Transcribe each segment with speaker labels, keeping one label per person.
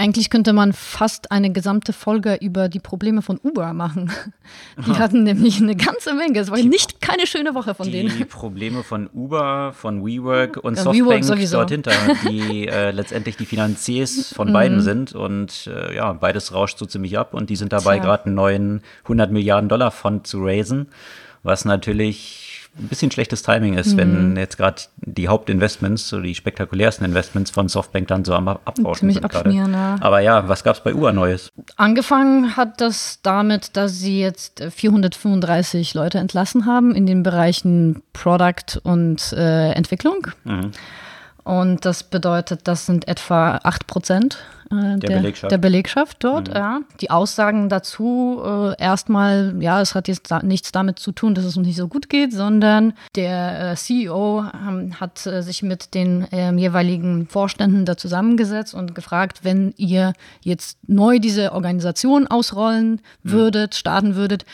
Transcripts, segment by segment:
Speaker 1: Eigentlich könnte man fast eine gesamte Folge über die Probleme von Uber machen. Die hatten nämlich eine ganze Menge. Es war nicht keine schöne Woche von
Speaker 2: die
Speaker 1: denen.
Speaker 2: Die Probleme von Uber, von WeWork und
Speaker 1: Ja,
Speaker 2: Softbank
Speaker 1: WeWork
Speaker 2: dort hinter, die äh, letztendlich die Finanziers von beiden sind. Und äh, ja, beides rauscht so ziemlich ab. Und die sind dabei, gerade einen neuen 100 Milliarden Dollar Fond zu raisen, was natürlich ein bisschen schlechtes Timing ist,
Speaker 1: Mhm.
Speaker 2: wenn jetzt gerade die Hauptinvestments, so die spektakulärsten Investments von Softbank dann so am Abrauschen
Speaker 1: Ziemlich
Speaker 2: sind gerade.
Speaker 1: ja.
Speaker 2: Aber ja, was gab's bei Uber Neues?
Speaker 1: Angefangen hat das damit, dass sie jetzt äh, 435 Leute entlassen haben in den Bereichen Product und äh, Entwicklung.
Speaker 2: Mhm.
Speaker 1: Und das bedeutet, das sind etwa 8 Prozent äh, der,
Speaker 2: Belegschaft.
Speaker 1: der Belegschaft dort. Ja. Die Aussagen dazu äh, erstmal, ja, es hat jetzt da nichts damit zu tun, dass es uns nicht so gut geht, sondern der äh, CEO ähm, hat äh, sich mit den ähm, jeweiligen Vorständen da zusammengesetzt und gefragt, wenn ihr jetzt neu diese Organisation ausrollen würdet, starten würdet,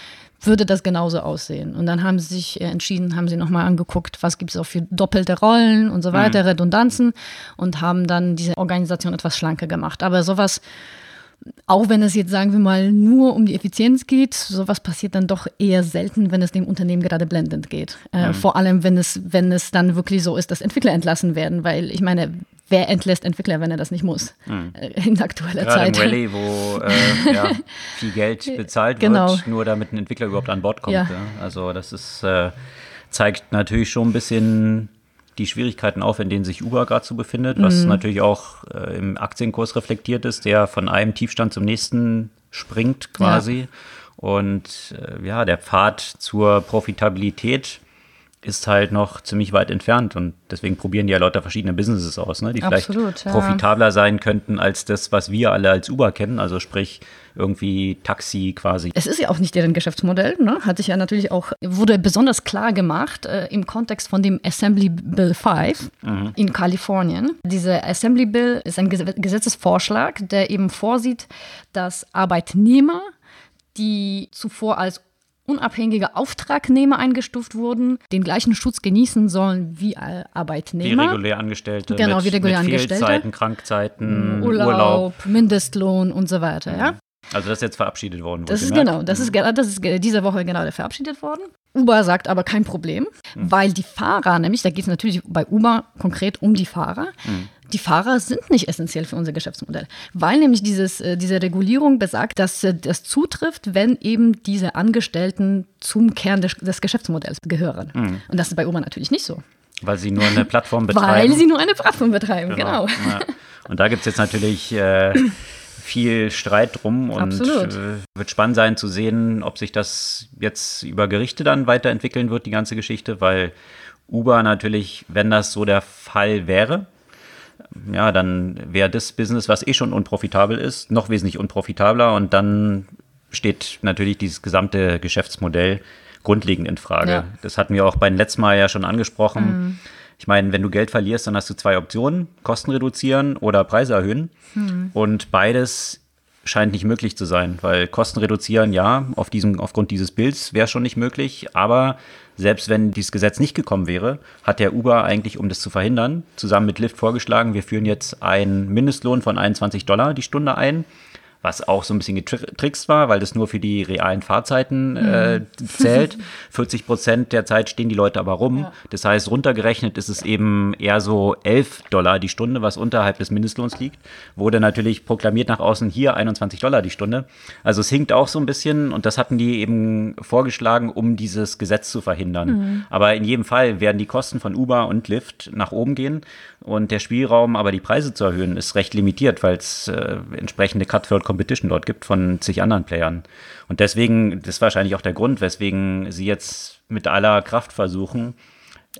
Speaker 1: würde das genauso aussehen. Und dann haben sie sich äh, entschieden, haben sie nochmal angeguckt, was gibt es auch für doppelte Rollen und so weiter, Redundanzen und haben dann diese Organisation etwas schlanker gemacht. Aber sowas, auch wenn es jetzt, sagen wir mal, nur um die Effizienz geht, sowas passiert dann doch eher selten, wenn es dem Unternehmen gerade blendend geht. Äh, Vor allem, wenn es, wenn es dann wirklich so ist, dass Entwickler entlassen werden, weil ich meine, wer entlässt Entwickler, wenn er das nicht muss? Äh, in aktueller
Speaker 2: Gerade im
Speaker 1: Zeit.
Speaker 2: Rallye, wo äh, ja, viel Geld bezahlt
Speaker 1: Genau.
Speaker 2: wird, nur damit ein Entwickler überhaupt an Bord kommt.
Speaker 1: Ja.
Speaker 2: Ja. Also das ist, äh, zeigt natürlich schon ein bisschen die Schwierigkeiten auf, in denen sich Uber gerade so befindet, was
Speaker 1: Mhm.
Speaker 2: natürlich auch äh, im Aktienkurs reflektiert ist, der von einem Tiefstand zum nächsten springt quasi. Und äh, ja, der Pfad zur Profitabilität ist halt noch ziemlich weit entfernt und deswegen probieren die ja lauter verschiedene Businesses aus, ne, die
Speaker 1: Absolut,
Speaker 2: vielleicht
Speaker 1: ja.
Speaker 2: profitabler sein könnten als das, was wir alle als Uber kennen, also sprich irgendwie Taxi quasi.
Speaker 1: Es ist ja auch nicht deren Geschäftsmodell, ne? hat sich ja natürlich auch, wurde besonders klar gemacht äh, im Kontext von dem Assembly Bill 5 in Kalifornien. Dieser Assembly Bill ist ein Ges- Gesetzesvorschlag, der eben vorsieht, dass Arbeitnehmer, die zuvor als unabhängige Auftragnehmer eingestuft wurden, den gleichen Schutz genießen sollen wie äh,
Speaker 2: Wie
Speaker 1: Arbeitnehmer.
Speaker 2: regulär Angestellte
Speaker 1: Genau,
Speaker 2: mit,
Speaker 1: wie regulär
Speaker 2: mit
Speaker 1: Angestellte. Mhm,
Speaker 2: Fehlzeiten, Krankzeiten,
Speaker 1: Urlaub,
Speaker 2: Urlaub.
Speaker 1: Mindestlohn und so weiter. Ja?
Speaker 2: Also das ist jetzt verabschiedet worden.
Speaker 1: Das ist genau, das ist, ge- das ist diese Woche gerade verabschiedet worden. Uber sagt aber kein Problem, weil die Fahrer, nämlich da geht es natürlich bei Uber konkret um die Fahrer. Die Fahrer sind nicht essentiell für unser Geschäftsmodell, weil nämlich dieses, äh, diese Regulierung besagt, dass äh, das zutrifft, wenn eben diese Angestellten zum Kern des, des Geschäftsmodells gehören. Und das ist bei Uber natürlich nicht so,
Speaker 2: Weil sie nur eine Plattform betreiben.
Speaker 1: weil sie nur eine Plattform betreiben, genau.
Speaker 2: Ja. Und da gibt es jetzt natürlich äh, viel Streit drum und
Speaker 1: Absolut.
Speaker 2: äh, wird spannend sein zu sehen, ob sich das jetzt über Gerichte dann weiterentwickeln wird, die ganze Geschichte, weil Uber natürlich, wenn das so der Fall wäre, ja, dann wäre das Business, was eh schon unprofitabel ist, noch wesentlich unprofitabler und dann steht natürlich dieses gesamte Geschäftsmodell grundlegend in Frage.
Speaker 1: Ja.
Speaker 2: Das hatten wir auch beim letzten Mal ja schon angesprochen. Ich meine, wenn du Geld verlierst, dann hast du zwei Optionen, Kosten reduzieren oder Preise erhöhen. Und beides scheint nicht möglich zu sein, weil Kosten reduzieren, ja, auf diesem, aufgrund dieses Bilds wäre schon nicht möglich, aber selbst wenn dieses Gesetz nicht gekommen wäre, hat der Uber eigentlich, um das zu verhindern, zusammen mit Lyft vorgeschlagen, wir führen jetzt einen Mindestlohn von 21 Dollar die Stunde ein, was auch so ein bisschen getrickst war, weil das nur für die realen Fahrzeiten äh, zählt. 40 Prozent der Zeit stehen die Leute aber rum. Das heißt, runtergerechnet ist es eben eher so 11 Dollar die Stunde, was unterhalb des Mindestlohns liegt. Wurde natürlich proklamiert nach außen hier 21 Dollar die Stunde. Also es hinkt auch so ein bisschen und das hatten die eben vorgeschlagen, um dieses Gesetz zu verhindern. Aber in jedem Fall werden die Kosten von Uber und Lyft nach oben gehen und der Spielraum, aber die Preise zu erhöhen, ist recht limitiert, weil es äh, entsprechende Cut-Third Competition dort gibt von zig anderen Playern. Und deswegen, das ist wahrscheinlich auch der Grund, weswegen sie jetzt mit aller Kraft versuchen,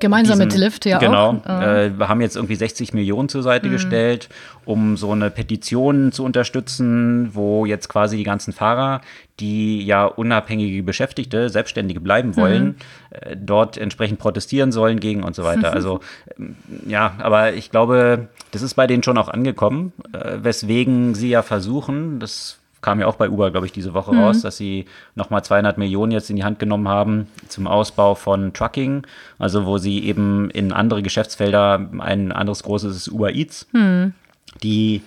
Speaker 1: Gemeinsam diesen, mit Lyft, ja
Speaker 2: genau, auch. Äh, wir haben jetzt irgendwie 60 Millionen zur Seite mhm. gestellt, um so eine Petition zu unterstützen, wo jetzt quasi die ganzen Fahrer, die ja unabhängige Beschäftigte, Selbstständige bleiben wollen, mhm. äh, dort entsprechend protestieren sollen gegen und so weiter. Also ähm, ja, aber ich glaube, das ist bei denen schon auch angekommen, äh, weswegen sie ja versuchen, das kam ja auch bei Uber, glaube ich, diese Woche mhm. raus, dass sie nochmal 200 Millionen jetzt in die Hand genommen haben zum Ausbau von Trucking, also wo sie eben in andere Geschäftsfelder, ein anderes großes ist Uber Eats, mhm. die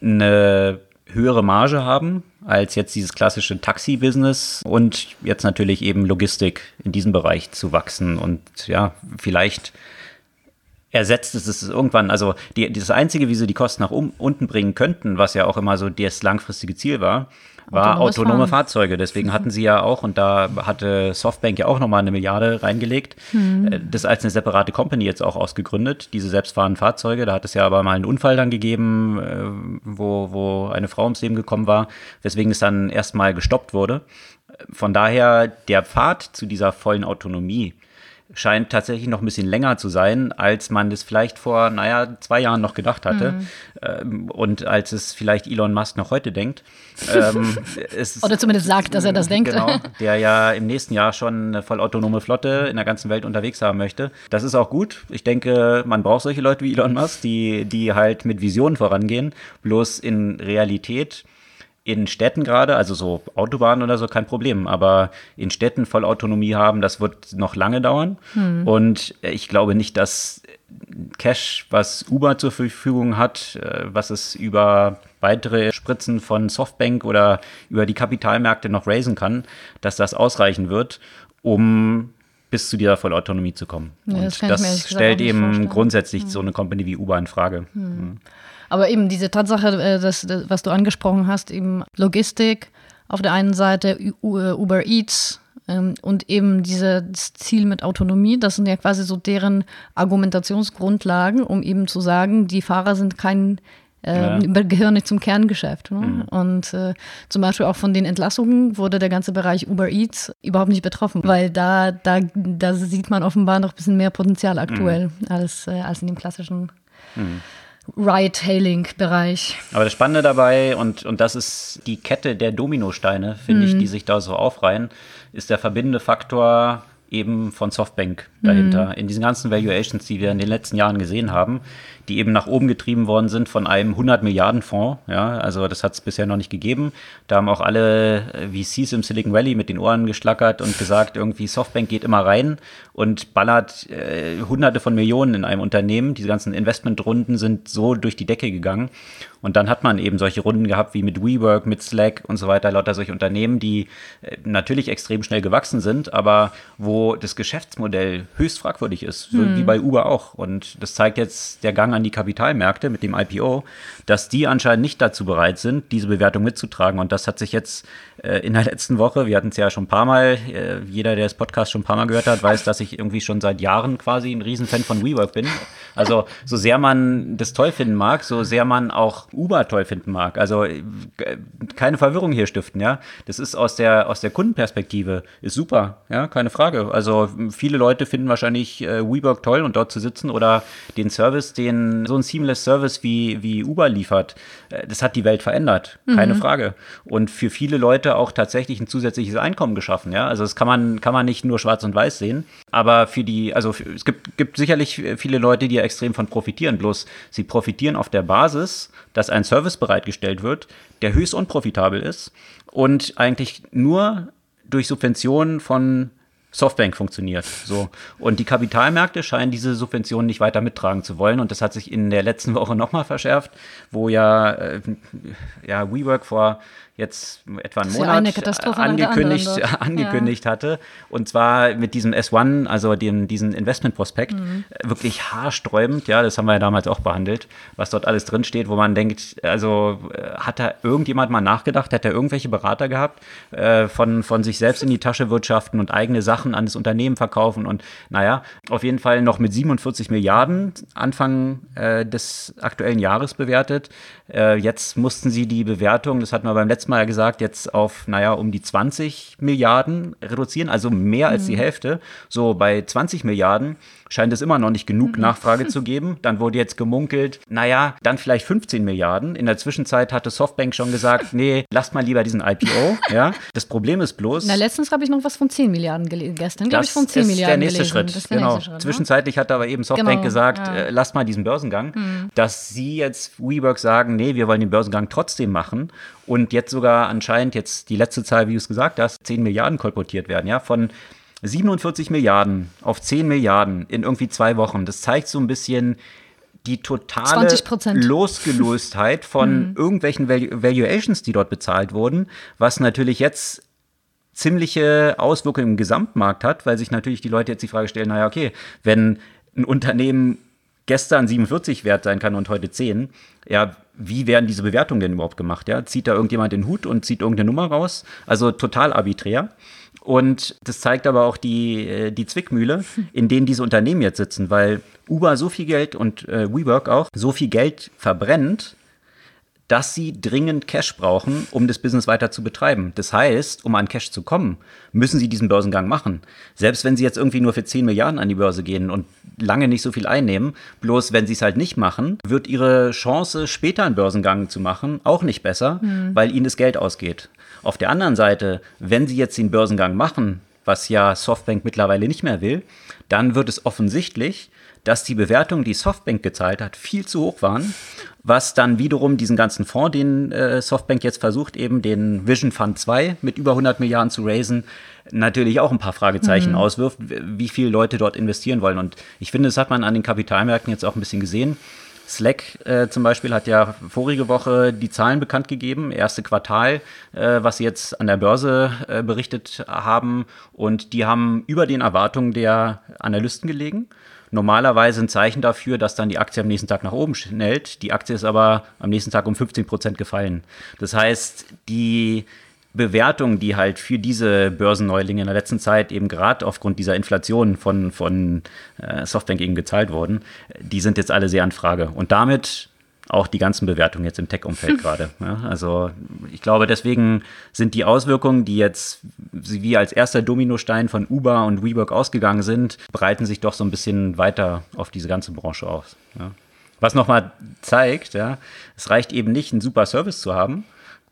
Speaker 2: eine höhere Marge haben als jetzt dieses klassische Taxi-Business und jetzt natürlich eben Logistik in diesem Bereich zu wachsen und ja, vielleicht ersetzt es es irgendwann, also die, das Einzige, wie sie die Kosten nach um, unten bringen könnten, was ja auch immer so das langfristige Ziel war, war Autonomes autonome Fahren. Fahrzeuge. Deswegen hatten sie ja auch, und da hatte Softbank ja auch nochmal eine Milliarde reingelegt, hm. das als eine separate Company jetzt auch ausgegründet, diese selbstfahrenden Fahrzeuge. Da hat es ja aber mal einen Unfall dann gegeben, äh, wo, wo eine Frau ums Leben gekommen war, weswegen es dann erstmal gestoppt wurde. Von daher, der Pfad zu dieser vollen Autonomie, scheint tatsächlich noch ein bisschen länger zu sein, als man das vielleicht vor, naja, zwei Jahren noch gedacht hatte. Mhm. Ähm, und als es vielleicht Elon Musk noch heute denkt.
Speaker 1: Ähm, Oder zumindest sagt, dass er das denkt.
Speaker 2: Genau, der ja im nächsten Jahr schon eine vollautonome Flotte in der ganzen Welt unterwegs haben möchte. Das ist auch gut. Ich denke, man braucht solche Leute wie Elon Musk, die, die halt mit Visionen vorangehen. Bloß in Realität in Städten gerade, also so Autobahnen oder so, kein Problem. Aber in Städten Vollautonomie haben, das wird noch lange dauern. Hm. Und ich glaube nicht, dass Cash, was Uber zur Verfügung hat, äh, was es über weitere Spritzen von Softbank oder über die Kapitalmärkte noch raisen kann, dass das ausreichen wird, um bis zu dieser Vollautonomie zu kommen. Ja, das, das stellt eben grundsätzlich hm. so eine Company wie Uber in Frage. Hm.
Speaker 1: Aber eben diese Tatsache, äh, dass, was du angesprochen hast, eben Logistik auf der einen Seite, äh, Uber Eats ähm, und eben dieses Ziel mit Autonomie, das sind ja quasi so deren Argumentationsgrundlagen, um eben zu sagen, die Fahrer sind kein äh, ja. gehören nicht zum Kerngeschäft. Ne? Mhm. Und äh, zum Beispiel auch von den Entlassungen wurde der ganze Bereich Uber Eats überhaupt nicht betroffen, weil da, da, da sieht man offenbar noch ein bisschen mehr Potenzial aktuell mhm. als, äh, als in dem klassischen mhm. Ride-Hailing-Bereich.
Speaker 2: Aber das Spannende dabei, und, und das ist die Kette der Dominosteine, finde mhm. ich, die sich da so aufreihen, ist der verbindende Faktor eben von Softbank dahinter. Mhm. In diesen ganzen Valuations, die wir in den letzten Jahren gesehen haben, die eben nach oben getrieben worden sind von einem 100 Milliarden Fonds. Ja, also das hat es bisher noch nicht gegeben. Da haben auch alle äh, VCs im Silicon Valley mit den Ohren geschlackert und gesagt, irgendwie Softbank geht immer rein und ballert äh, Hunderte von Millionen in einem Unternehmen. Diese ganzen Investmentrunden sind so durch die Decke gegangen. Und dann hat man eben solche Runden gehabt wie mit WeWork, mit Slack und so weiter, lauter solche Unternehmen, die äh, natürlich extrem schnell gewachsen sind, aber wo das Geschäftsmodell höchst fragwürdig ist, so hm. wie bei Uber auch. Und das zeigt jetzt der Gang an die Kapitalmärkte mit dem IPO, dass die anscheinend nicht dazu bereit sind, diese Bewertung mitzutragen. Und das hat sich jetzt äh, in der letzten Woche, wir hatten es ja schon ein paar Mal, äh, jeder, der das Podcast schon ein paar Mal gehört hat, weiß, dass ich irgendwie schon seit Jahren quasi ein Riesenfan von WeWork bin. Also so sehr man das toll finden mag, so sehr man auch Uber toll finden mag. Also äh, keine Verwirrung hier stiften, ja. Das ist aus der, aus der Kundenperspektive, ist super, ja, keine Frage. Also viele Leute finden wahrscheinlich äh, WeWork toll und dort zu sitzen oder den Service, den so ein Seamless Service wie, wie Uber liefert, äh, das hat die Welt verändert, keine mhm. Frage. Und für viele Leute auch tatsächlich ein zusätzliches Einkommen geschaffen, ja. Also das kann man, kann man nicht nur schwarz und weiß sehen, aber für die, also es gibt, gibt sicherlich viele Leute, die extrem von profitieren, bloß sie profitieren auf der Basis, dass ein Service bereitgestellt wird, der höchst unprofitabel ist und eigentlich nur durch Subventionen von Softbank funktioniert. So. Und die Kapitalmärkte scheinen diese Subventionen nicht weiter mittragen zu wollen. Und das hat sich in der letzten Woche nochmal verschärft, wo ja, äh, ja WeWork vor jetzt etwa einen Monat angekündigt, angekündigt ja. hatte. Und zwar mit diesem S1, also dem, diesen Investmentprospekt, mhm. wirklich haarsträubend. Ja, das haben wir ja damals auch behandelt, was dort alles drinsteht, wo man denkt, also äh, hat da irgendjemand mal nachgedacht, hat er irgendwelche Berater gehabt, äh, von, von sich selbst in die Tasche wirtschaften und eigene Sachen an das Unternehmen verkaufen und naja, auf jeden Fall noch mit 47 Milliarden Anfang äh, des aktuellen Jahres bewertet. Äh, jetzt mussten sie die Bewertung, das hatten wir beim letzten Mal gesagt, jetzt auf, naja, um die 20 Milliarden reduzieren, also mehr als die mhm. Hälfte. So bei 20 Milliarden scheint es immer noch nicht genug mhm. Nachfrage zu geben. Dann wurde jetzt gemunkelt, naja, dann vielleicht 15 Milliarden. In der Zwischenzeit hatte Softbank schon gesagt, nee, lasst mal lieber diesen IPO. Ja, das Problem ist bloß.
Speaker 1: Na, letztens habe ich noch was von 10 Milliarden gelesen. Gestern, glaube ich, von 10 Milliarden.
Speaker 2: Der nächste
Speaker 1: gelesen.
Speaker 2: Schritt.
Speaker 1: Das ist der
Speaker 2: genau.
Speaker 1: nächste Schritt.
Speaker 2: Zwischenzeitlich hat aber eben Softbank
Speaker 1: Genau,
Speaker 2: gesagt,
Speaker 1: ja.
Speaker 2: äh, lasst mal diesen Börsengang.
Speaker 1: Mhm.
Speaker 2: Dass sie jetzt WeWork sagen, nee, wir wollen den Börsengang trotzdem machen. Und jetzt sogar anscheinend, jetzt die letzte Zahl, wie du es gesagt hast, 10 Milliarden kolportiert werden, ja, von 47 Milliarden auf 10 Milliarden in irgendwie zwei Wochen. Das zeigt so ein bisschen die totale
Speaker 1: 20%.
Speaker 2: Losgelöstheit von irgendwelchen Valu Valuations, die dort bezahlt wurden, was natürlich jetzt ziemliche Auswirkungen im Gesamtmarkt hat, weil sich natürlich die Leute jetzt die Frage stellen, naja, okay, wenn ein Unternehmen gestern 47 wert sein kann und heute 10, ja, wie werden diese Bewertungen denn überhaupt gemacht? Ja? Zieht da irgendjemand den Hut und zieht irgendeine Nummer raus? Also total arbiträr. Und das zeigt aber auch die, äh, die Zwickmühle, in denen diese Unternehmen jetzt sitzen, weil Uber so viel Geld und äh, WeWork auch so viel Geld verbrennt, dass sie dringend Cash brauchen, um das Business weiter zu betreiben. Das heißt, um an Cash zu kommen, müssen sie diesen Börsengang machen. Selbst wenn sie jetzt irgendwie nur für 10 Milliarden an die Börse gehen und lange nicht so viel einnehmen, bloß wenn sie es halt nicht machen, wird ihre Chance, später einen Börsengang zu machen, auch nicht besser, weil ihnen das Geld ausgeht. Auf der anderen Seite, wenn sie jetzt den Börsengang machen, was ja Softbank mittlerweile nicht mehr will, dann wird es offensichtlich, dass die Bewertungen, die Softbank gezahlt hat, viel zu hoch waren, was dann wiederum diesen ganzen Fonds, den äh, Softbank jetzt versucht, eben den Vision Fund 2 mit über 100 Milliarden zu raisen, natürlich auch ein paar Fragezeichen auswirft, wie viele Leute dort investieren wollen. Und ich finde, das hat man an den Kapitalmärkten jetzt auch ein bisschen gesehen. Slack äh, zum Beispiel hat ja vorige Woche die Zahlen bekannt gegeben, erste Quartal, äh, was sie jetzt an der Börse äh, berichtet haben. Und die haben über den Erwartungen der Analysten gelegen. Normalerweise ein Zeichen dafür, dass dann die Aktie am nächsten Tag nach oben schnellt. Die Aktie ist aber am nächsten Tag um 15 Prozent gefallen. Das heißt, die Bewertungen, die halt für diese Börsenneulinge in der letzten Zeit eben gerade aufgrund dieser Inflation von, von äh, Softbank eben gezahlt wurden, die sind jetzt alle sehr in Frage. Und damit auch die ganzen Bewertungen jetzt im Tech-Umfeld gerade. Ja, also ich glaube, deswegen sind die Auswirkungen, die jetzt wie als erster Dominostein von Uber und WeWork ausgegangen sind, breiten sich doch so ein bisschen weiter auf diese ganze Branche aus. Ja. Was nochmal zeigt, ja, es reicht eben nicht, einen super Service zu haben,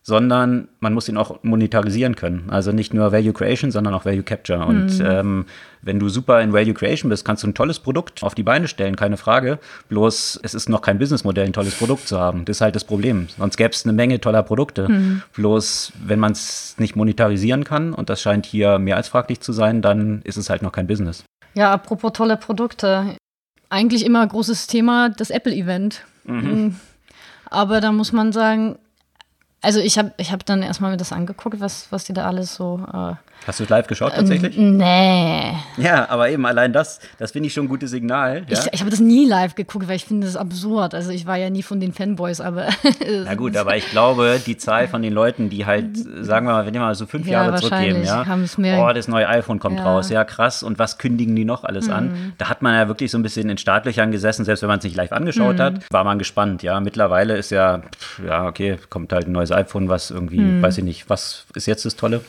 Speaker 2: sondern man muss ihn auch monetarisieren können. Also nicht nur Value Creation, sondern auch Value Capture. Und ähm, wenn du super in Value Creation bist, kannst du ein tolles Produkt auf die Beine stellen, keine Frage. Bloß es ist noch kein Businessmodell, ein tolles Produkt zu haben. Das ist halt das Problem. Sonst gäbe es eine Menge toller Produkte. Bloß wenn man es nicht monetarisieren kann, und das scheint hier mehr als fraglich zu sein, dann ist es halt noch kein Business.
Speaker 1: Ja, apropos tolle Produkte. Eigentlich immer großes Thema, das Apple-Event. Mhm. Aber da muss man sagen, also ich habe ich hab dann erstmal mir das angeguckt, was, was die da alles so. Äh,
Speaker 2: Hast du es live geschaut tatsächlich?
Speaker 1: nee.
Speaker 2: Ja, aber eben allein das, das finde ich schon ein gutes Signal. Ja?
Speaker 1: Ich, ich habe das nie live geguckt, weil ich finde das absurd. Also ich war ja nie von den Fanboys, aber.
Speaker 2: Na gut, aber ich glaube, die Zahl von den Leuten, die halt, sagen wir mal, wenn wir mal so fünf
Speaker 1: Ja,
Speaker 2: Jahre zurückgeben, ja,
Speaker 1: mehr-
Speaker 2: oh, das neue iPhone kommt
Speaker 1: Ja.
Speaker 2: raus, ja krass, und was kündigen die noch alles an? Da hat man ja wirklich so ein bisschen in Startlöchern gesessen, selbst wenn man es nicht live angeschaut hat, war man gespannt, ja. Mittlerweile ist ja, pff, ja, okay, kommt halt ein neues iPhone, was irgendwie, weiß ich nicht, was ist jetzt das Tolle?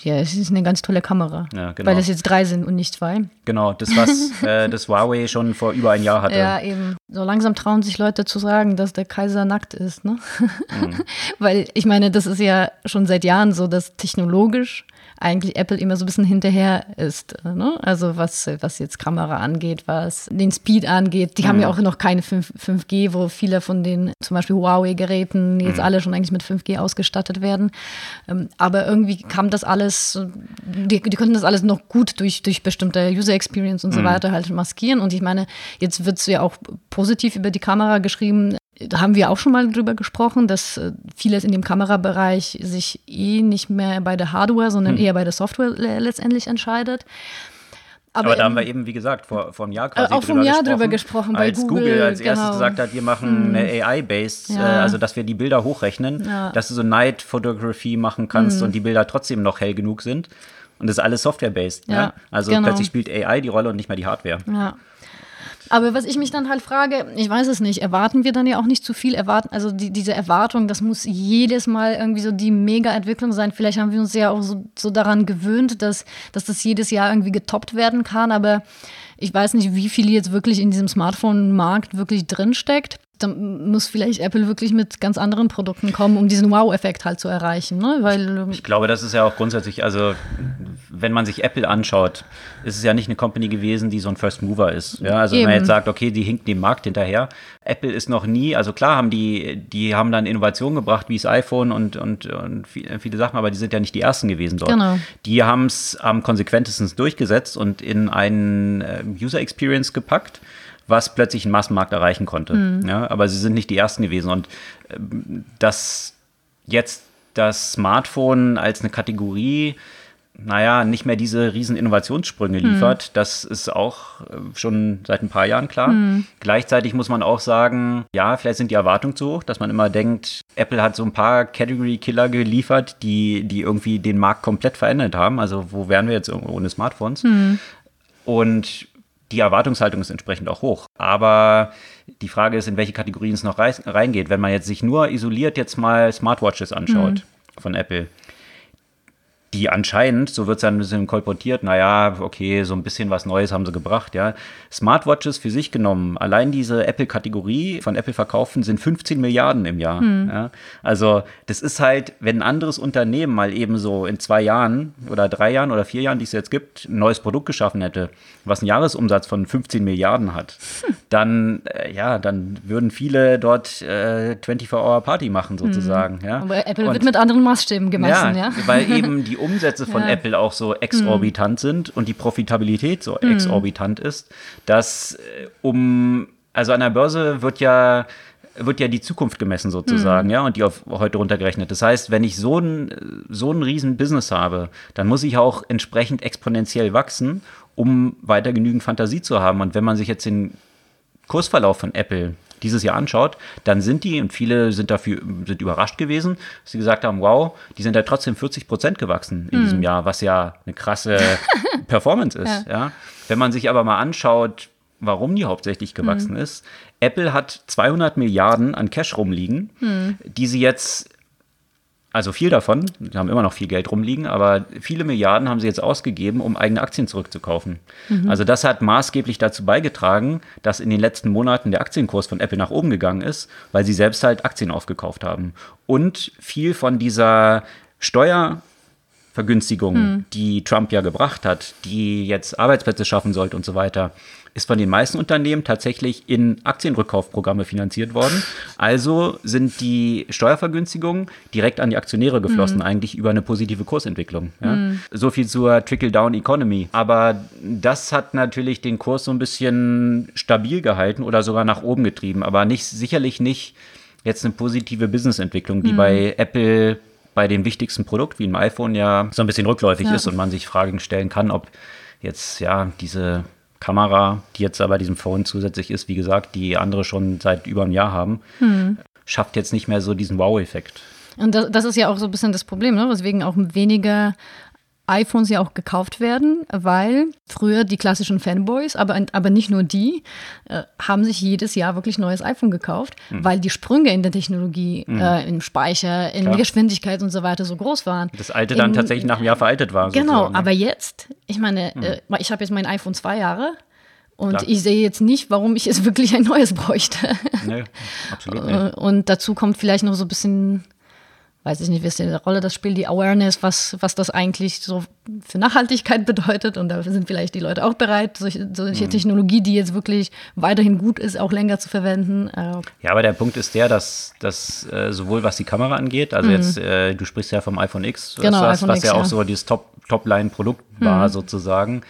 Speaker 1: Ja, es ist eine ganz tolle Kamera.
Speaker 2: Ja, genau.
Speaker 1: Weil das jetzt drei sind und nicht zwei.
Speaker 2: Genau, das, was äh, das Huawei schon vor über ein Jahr hatte.
Speaker 1: Ja, eben. So langsam trauen sich Leute zu sagen, dass der Kaiser nackt ist, ne?
Speaker 2: Mhm.
Speaker 1: Weil ich meine, das ist ja schon seit Jahren so, dass technologisch eigentlich Apple immer so ein bisschen hinterher ist. äh, Ne? Also was, was jetzt Kamera angeht, was den Speed angeht. Die haben
Speaker 2: Mhm.
Speaker 1: ja auch noch keine 5, 5G, wo viele von den zum Beispiel Huawei-Geräten
Speaker 2: Mhm.
Speaker 1: jetzt alle schon eigentlich mit 5G ausgestattet werden. Ähm, Aber irgendwie kam das alles, die, die konnten das alles noch gut durch, durch bestimmte User Experience und so weiter halt maskieren. Und ich meine, jetzt wird es ja auch positiv über die Kamera geschrieben. Da haben wir auch schon mal drüber gesprochen, dass äh, vieles in dem Kamerabereich sich eh nicht mehr bei der Hardware, sondern eher bei der Software le- letztendlich entscheidet.
Speaker 2: Aber da haben wir eben, wie gesagt, vor, vor einem Jahr quasi
Speaker 1: auch vom Jahr drüber gesprochen, bei
Speaker 2: als Google,
Speaker 1: Google,
Speaker 2: als erstes
Speaker 1: genau.
Speaker 2: gesagt hat, wir machen eine AI-based,
Speaker 1: Ja.
Speaker 2: äh, also dass wir die Bilder hochrechnen,
Speaker 1: Ja.
Speaker 2: dass du so Night Photography machen kannst und die Bilder trotzdem noch hell genug sind. Und das ist alles Software-based.
Speaker 1: Ja,
Speaker 2: Ja? Also
Speaker 1: genau.
Speaker 2: plötzlich spielt AI die Rolle und nicht mehr die Hardware.
Speaker 1: Ja. Aber was ich mich dann halt frage, ich weiß es nicht, erwarten wir dann ja auch nicht zu viel? Erwarten, also die, diese Erwartung, das muss jedes Mal irgendwie so die Mega-Entwicklung sein. Vielleicht haben wir uns ja auch so, so daran gewöhnt, dass, dass das jedes Jahr irgendwie getoppt werden kann, aber ich weiß nicht, wie viel jetzt wirklich in diesem Smartphone-Markt wirklich drinsteckt dann muss vielleicht Apple wirklich mit ganz anderen Produkten kommen, um diesen Wow-Effekt halt zu erreichen. Ne? Weil,
Speaker 2: ähm, ich glaube, das ist ja auch grundsätzlich, also wenn man sich Apple anschaut, ist es ja nicht eine Company gewesen, die so ein First Mover ist. Ja? Also Eben. wenn man jetzt sagt, okay, die hinkt dem Markt hinterher. Apple ist noch nie, also klar haben die, die haben dann Innovationen gebracht, wie das iPhone und, und, und viele Sachen, aber die sind ja nicht die ersten gewesen dort. Genau. Die haben es am konsequentesten durchgesetzt und in einen äh, User Experience gepackt was plötzlich einen Massenmarkt erreichen konnte. Mhm. Ja, aber sie sind nicht die ersten gewesen. Und äh, dass jetzt das Smartphone als eine Kategorie naja, nicht mehr diese riesen Innovationssprünge hm. liefert. Hm. Das ist auch äh, schon seit ein paar Jahren klar. Hm. Gleichzeitig muss man auch sagen, ja, vielleicht sind die Erwartungen zu hoch, dass man immer denkt, Apple hat so ein paar Category-Killer geliefert, die, die irgendwie den Markt komplett verändert haben. Also wo wären wir jetzt ohne Smartphones? Hm. Und die Erwartungshaltung ist entsprechend auch hoch. Aber die Frage ist, in welche Kategorien es noch reingeht. Wenn man jetzt sich nur isoliert jetzt mal Smartwatches anschaut mhm. von Apple, die anscheinend, so wird es dann ein bisschen kolportiert, naja, okay, so ein bisschen was Neues haben sie gebracht, ja. Smartwatches für sich genommen, allein diese Apple-Kategorie von Apple verkaufen, sind 15 Milliarden im Jahr. Hm. Ja. Also, das ist halt, wenn ein anderes Unternehmen mal eben so in zwei Jahren oder drei Jahren oder vier Jahren, die es jetzt gibt, ein neues Produkt geschaffen hätte, was einen Jahresumsatz von 15 Milliarden hat, hm. dann, äh, ja, dann würden viele dort äh, 24-Hour-Party machen, sozusagen. Hm. Ja.
Speaker 1: Aber Apple Und, wird mit anderen Maßstäben gemessen, ja. ja?
Speaker 2: Weil eben die Umsätze von ja. Apple auch so exorbitant mhm. sind und die Profitabilität so mhm. exorbitant ist, dass äh, um, also an der Börse wird ja wird ja die Zukunft gemessen sozusagen, mhm. ja, und die auf heute runtergerechnet. Das heißt, wenn ich so ein, so ein riesen Business habe, dann muss ich auch entsprechend exponentiell wachsen, um weiter genügend Fantasie zu haben. Und wenn man sich jetzt den Kursverlauf von Apple dieses Jahr anschaut, dann sind die, und viele sind dafür sind überrascht gewesen, dass sie gesagt haben, wow, die sind ja trotzdem 40 Prozent gewachsen in hm. diesem Jahr, was ja eine krasse Performance ist. Ja. ja. Wenn man sich aber mal anschaut, warum die hauptsächlich gewachsen hm. ist, Apple hat 200 Milliarden an Cash rumliegen, hm. die sie jetzt also viel davon, die haben immer noch viel Geld rumliegen, aber viele Milliarden haben sie jetzt ausgegeben, um eigene Aktien zurückzukaufen. Mhm. Also das hat maßgeblich dazu beigetragen, dass in den letzten Monaten der Aktienkurs von Apple nach oben gegangen ist, weil sie selbst halt Aktien aufgekauft haben. Und viel von dieser Steuer Vergünstigung, hm. die Trump ja gebracht hat, die jetzt Arbeitsplätze schaffen sollte und so weiter, ist von den meisten Unternehmen tatsächlich in Aktienrückkaufprogramme finanziert worden. Also sind die Steuervergünstigungen direkt an die Aktionäre geflossen, mhm. eigentlich über eine positive Kursentwicklung. Ja? Mhm. So viel zur Trickle-Down-Economy. Aber das hat natürlich den Kurs so ein bisschen stabil gehalten oder sogar nach oben getrieben, aber nicht, sicherlich nicht jetzt eine positive Businessentwicklung, die mhm. bei Apple bei dem wichtigsten Produkt wie einem iPhone ja so ein bisschen rückläufig ja. ist und man sich Fragen stellen kann, ob jetzt ja diese Kamera, die jetzt aber diesem Phone zusätzlich ist, wie gesagt, die andere schon seit über einem Jahr haben, hm. schafft jetzt nicht mehr so diesen Wow-Effekt.
Speaker 1: Und das, das, ist ja auch so ein bisschen das Problem, ne? weswegen auch weniger iPhones ja auch gekauft werden, weil früher die klassischen Fanboys, aber, aber nicht nur die, äh, haben sich jedes Jahr wirklich neues iPhone gekauft, mhm. weil die Sprünge in der Technologie, mhm. äh, im Speicher, in Klar. Geschwindigkeit und so weiter so groß waren.
Speaker 2: Das alte dann in, tatsächlich nach einem Jahr veraltet war.
Speaker 1: Genau, ne? aber jetzt, ich meine, mhm. äh, ich habe jetzt mein iPhone zwei Jahre und Klar. ich sehe jetzt nicht, warum ich jetzt wirklich ein neues bräuchte. Nee, absolut nicht. Äh, und dazu kommt vielleicht noch so ein bisschen weiß ich nicht, wie der Rolle das Spiel, die Awareness, was, was das eigentlich so für Nachhaltigkeit bedeutet. Und da sind vielleicht die Leute auch bereit, solche, solche mhm. Technologie, die jetzt wirklich weiterhin gut ist, auch länger zu verwenden.
Speaker 2: Äh, ja, aber der Punkt ist der, dass, dass äh, sowohl was die Kamera angeht, also mhm. jetzt, äh, du sprichst ja vom iPhone X, genau, was, iPhone was X, ja auch so dieses Top, Top-Line-Produkt war mhm. sozusagen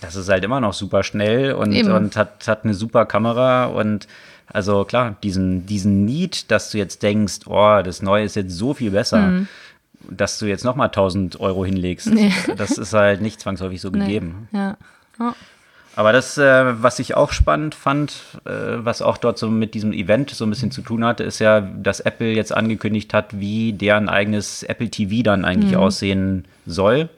Speaker 2: das ist halt immer noch super schnell und, und hat, hat eine super Kamera und also klar, diesen, diesen Need, dass du jetzt denkst, oh, das Neue ist jetzt so viel besser, mhm. dass du jetzt nochmal 1000 Euro hinlegst, nee. das ist halt nicht zwangsläufig so nee. gegeben. Ja. Oh. Aber das, äh, was ich auch spannend fand, äh, was auch dort so mit diesem Event so ein bisschen zu tun hatte, ist ja, dass Apple jetzt angekündigt hat, wie deren eigenes Apple TV dann eigentlich mhm. aussehen soll.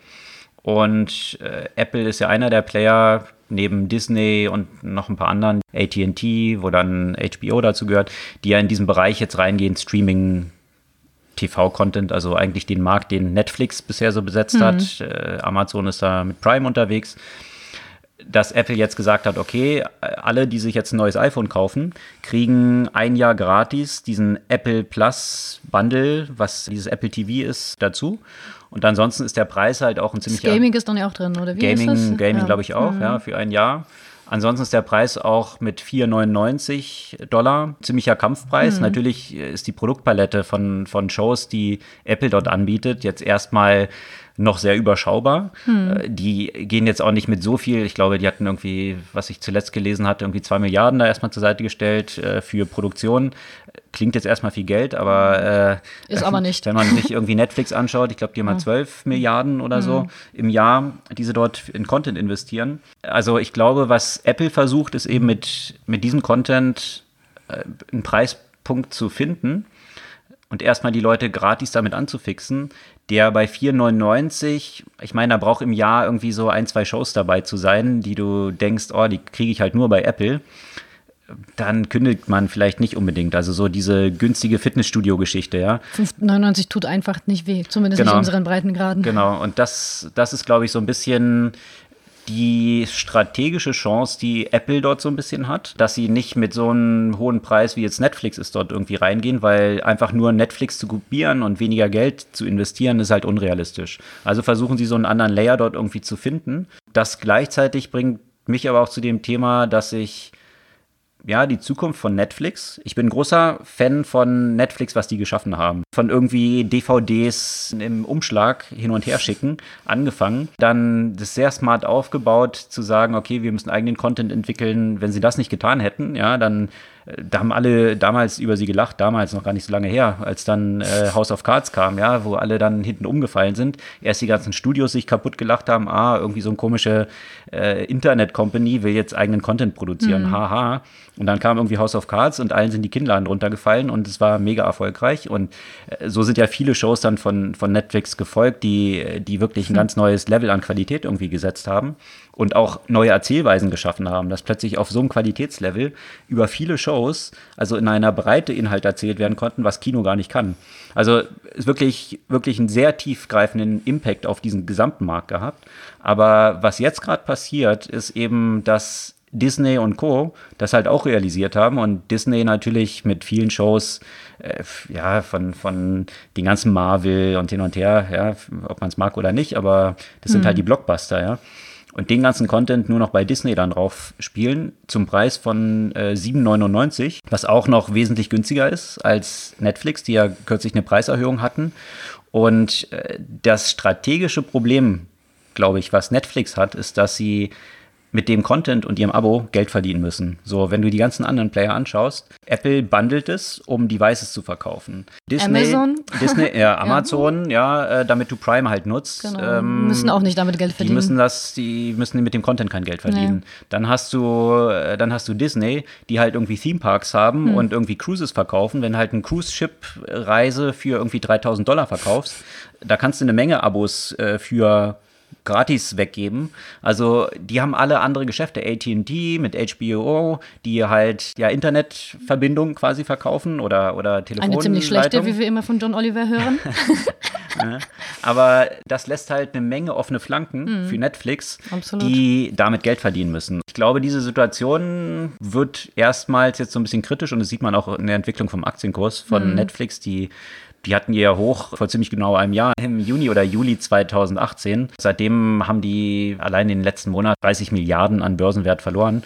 Speaker 2: Und äh, Apple ist ja einer der Player, neben Disney und noch ein paar anderen, AT&T, wo dann HBO dazu gehört, die ja in diesem Bereich jetzt reingehen, Streaming, TV-Content, also eigentlich den Markt, den Netflix bisher so besetzt mhm. hat. Äh, Amazon ist da mit Prime unterwegs. Dass Apple jetzt gesagt hat, okay, alle, die sich jetzt ein neues iPhone kaufen, kriegen ein Jahr gratis diesen Apple Plus Bundle, was dieses Apple TV ist, dazu. Und ansonsten ist der Preis halt auch ein ziemlicher.
Speaker 1: Das Gaming ist dann ja auch drin, oder
Speaker 2: wie Gaming, ist das? Gaming, ja. glaube ich auch, mhm. ja, für ein Jahr. Ansonsten ist der Preis auch mit 4,99 Dollar ziemlicher Kampfpreis. Mhm. Natürlich ist die Produktpalette von, von Shows, die Apple dort anbietet, jetzt erstmal noch sehr überschaubar. Hm. Äh, die gehen jetzt auch nicht mit so viel. Ich glaube, die hatten irgendwie, was ich zuletzt gelesen hatte, irgendwie zwei Milliarden da erstmal zur Seite gestellt äh, für Produktion. Klingt jetzt erstmal viel Geld, aber
Speaker 1: äh, ist aber nicht.
Speaker 2: Wenn man sich irgendwie Netflix anschaut, ich glaube, die haben mal zwölf Milliarden oder so hm. im Jahr, die sie dort in Content investieren. Also ich glaube, was Apple versucht, ist eben mit, mit diesem Content äh, einen Preispunkt zu finden und erstmal die Leute gratis damit anzufixen, der bei 4,99, ich meine, da braucht im Jahr irgendwie so ein, zwei Shows dabei zu sein, die du denkst, oh, die kriege ich halt nur bei Apple. Dann kündigt man vielleicht nicht unbedingt. Also so diese günstige Fitnessstudio-Geschichte, ja.
Speaker 1: 5,99 tut einfach nicht weh, zumindest genau. nicht in unseren Breitengraden.
Speaker 2: Genau, und das, das ist, glaube ich, so ein bisschen die strategische Chance, die Apple dort so ein bisschen hat, dass sie nicht mit so einem hohen Preis wie jetzt Netflix ist dort irgendwie reingehen, weil einfach nur Netflix zu kopieren und weniger Geld zu investieren ist halt unrealistisch. Also versuchen sie so einen anderen Layer dort irgendwie zu finden. Das gleichzeitig bringt mich aber auch zu dem Thema, dass ich ja, die Zukunft von Netflix. Ich bin großer Fan von Netflix, was die geschaffen haben. Von irgendwie DVDs im Umschlag hin und her schicken, angefangen. Dann das sehr smart aufgebaut, zu sagen, okay, wir müssen eigenen Content entwickeln. Wenn sie das nicht getan hätten, ja, dann da haben alle damals über sie gelacht, damals noch gar nicht so lange her, als dann äh, House of Cards kam, ja, wo alle dann hinten umgefallen sind. Erst die ganzen Studios sich kaputt gelacht haben, ah, irgendwie so eine komische äh, Internet-Company will jetzt eigenen Content produzieren, mhm. haha. Und dann kam irgendwie House of Cards und allen sind die Kinnladen runtergefallen und es war mega erfolgreich. Und äh, so sind ja viele Shows dann von, von Netflix gefolgt, die, die wirklich ein mhm. ganz neues Level an Qualität irgendwie gesetzt haben und auch neue Erzählweisen geschaffen haben, dass plötzlich auf so einem Qualitätslevel über viele Shows, also in einer Breite Inhalt erzählt werden konnten, was Kino gar nicht kann. Also ist wirklich, wirklich einen sehr tiefgreifenden Impact auf diesen gesamten Markt gehabt. Aber was jetzt gerade passiert, ist eben, dass Disney und Co. das halt auch realisiert haben und Disney natürlich mit vielen Shows, äh, ja, von, von den ganzen Marvel und hin und her, ja, ob man es mag oder nicht, aber das sind halt mhm. halt die Blockbuster, ja und den ganzen Content nur noch bei Disney dann drauf spielen, zum Preis von äh, 7,99, was auch noch wesentlich günstiger ist als Netflix, die ja kürzlich eine Preiserhöhung hatten. Und äh, das strategische Problem, glaube ich, was Netflix hat, ist, dass sie mit dem Content und ihrem Abo Geld verdienen müssen. So, wenn du die ganzen anderen Player anschaust, Apple bundelt es, um Devices zu verkaufen.
Speaker 1: Disney, Amazon.
Speaker 2: Disney, ja, Amazon, ja, äh, damit du Prime halt nutzt.
Speaker 1: Genau. Ähm, müssen auch nicht damit Geld verdienen.
Speaker 2: Die müssen das, die müssen mit dem Content kein Geld verdienen. Nee. Dann hast du, äh, dann hast du Disney, die halt irgendwie Theme Parks haben hm. und irgendwie Cruises verkaufen. Wenn halt ein Cruise-Ship-Reise für irgendwie 3000 Dollar verkaufst, da kannst du eine Menge Abos äh, für gratis weggeben. Also die haben alle andere Geschäfte, AT&T mit HBO, die halt ja Internetverbindungen quasi verkaufen oder oder Telefon.
Speaker 1: Eine ziemlich schlechte, wie wir immer von John Oliver hören.
Speaker 2: ja, aber das lässt halt eine Menge offene Flanken mhm. für Netflix, Absolut. die damit Geld verdienen müssen. Ich glaube, diese Situation wird erstmals jetzt so ein bisschen kritisch und das sieht man auch in der Entwicklung vom Aktienkurs von mhm. Netflix, die die hatten ihr hoch vor ziemlich genau einem Jahr, im Juni oder Juli 2018. Seitdem haben die allein in den letzten Monat 30 Milliarden an Börsenwert verloren